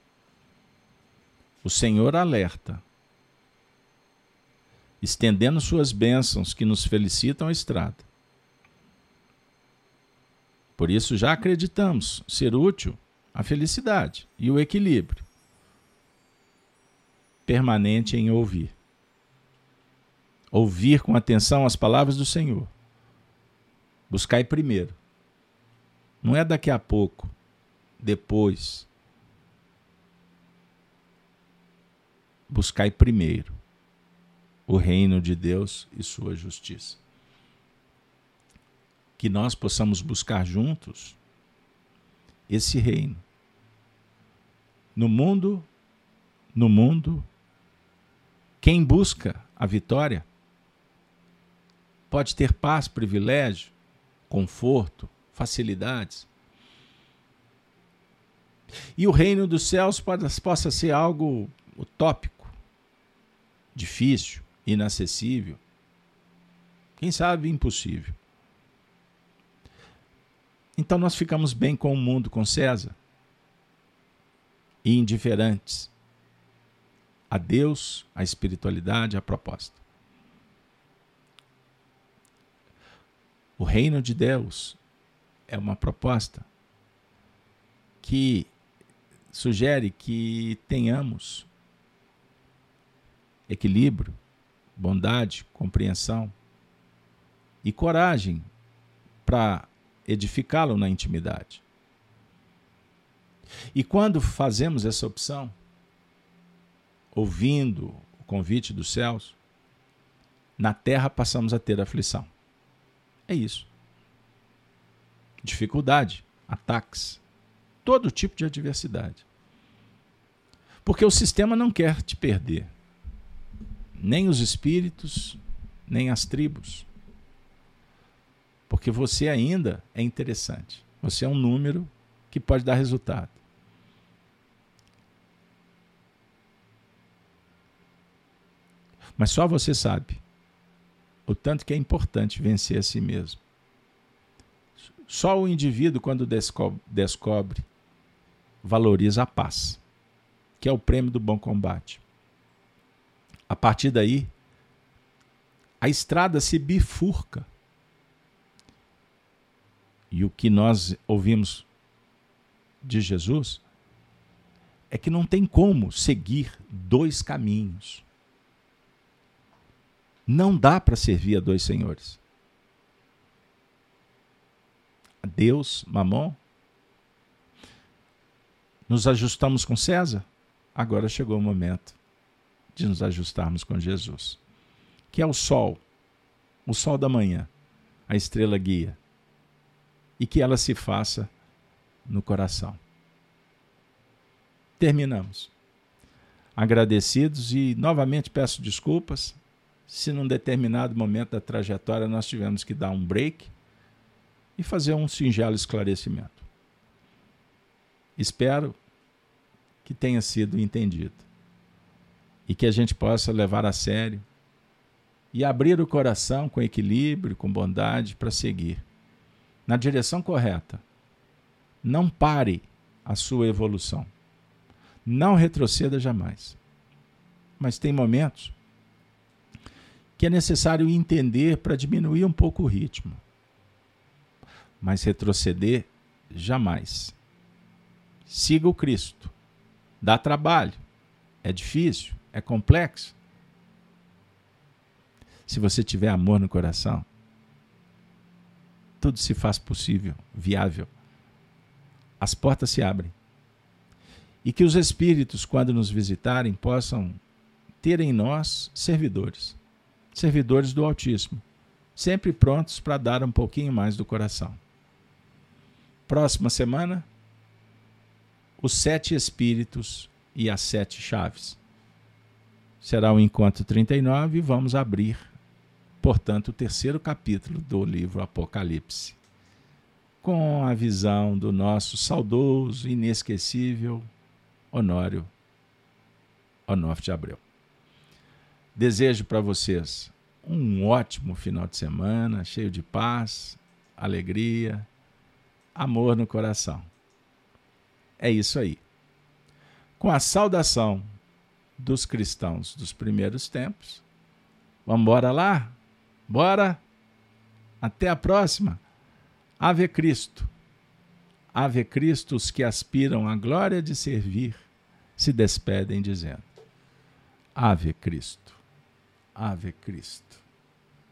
O Senhor alerta estendendo suas bênçãos que nos felicitam a estrada. Por isso já acreditamos ser útil a felicidade e o equilíbrio permanente em ouvir. Ouvir com atenção as palavras do Senhor. Buscai primeiro. Não é daqui a pouco, depois. Buscai primeiro o reino de Deus e sua justiça. Que nós possamos buscar juntos esse reino. No mundo, no mundo, quem busca a vitória pode ter paz, privilégio, conforto, facilidades. E o reino dos céus possa ser algo utópico, difícil, inacessível, quem sabe impossível. Então nós ficamos bem com o mundo, com César, e indiferentes a Deus, a espiritualidade, a proposta. O reino de Deus é uma proposta que sugere que tenhamos equilíbrio, bondade, compreensão e coragem para edificá-lo na intimidade. E quando fazemos essa opção, ouvindo o convite dos céus, na terra passamos a ter aflição. É isso. Dificuldade, ataques, todo tipo de adversidade. Porque o sistema não quer te perder nem os espíritos, nem as tribos. Porque você ainda é interessante. Você é um número que pode dar resultado. Mas só você sabe o tanto que é importante vencer a si mesmo. Só o indivíduo, quando descobre, descobre valoriza a paz, que é o prêmio do bom combate A partir daí, a estrada se bifurca. E o que nós ouvimos de Jesus é que não tem como seguir dois caminhos. Não dá para servir a dois senhores. Deus, Mamon. Nos ajustamos com César? Agora chegou o momento de nos ajustarmos com Jesus, que é o sol, o sol da manhã, a estrela guia, e que ela se faça no coração. Terminamos. Agradecidos e novamente peço desculpas se num determinado momento da trajetória nós tivemos que dar um break e fazer um singelo esclarecimento. Espero que tenha sido entendido e que a gente possa levar a sério e abrir o coração com equilíbrio, com bondade para seguir na direção correta. Não pare a sua evolução. Não retroceda jamais. Mas tem momentos que é necessário entender para diminuir um pouco o ritmo. Mas retroceder jamais. Siga o Cristo. Dá trabalho. É difícil, é complexo. Se você tiver amor no coração, tudo se faz possível, viável. As portas se abrem. E que os espíritos, quando nos visitarem, possam ter em nós servidores servidores do Altíssimo, sempre prontos para dar um pouquinho mais do coração. Próxima semana, os sete Espíritos e as sete chaves. Será o encontro 39 e vamos abrir, portanto, o terceiro capítulo do livro Apocalipse, com a visão do nosso saudoso, inesquecível Honório Onofre de Abreu. Desejo para vocês um ótimo final de semana, cheio de paz, alegria, amor no coração. É isso aí. Com a saudação dos cristãos dos primeiros tempos, vamos embora lá? Bora? Até a próxima. Ave Cristo. Ave Cristo, os que aspiram à glória de servir, se despedem dizendo: Ave Cristo. Ave Cristo.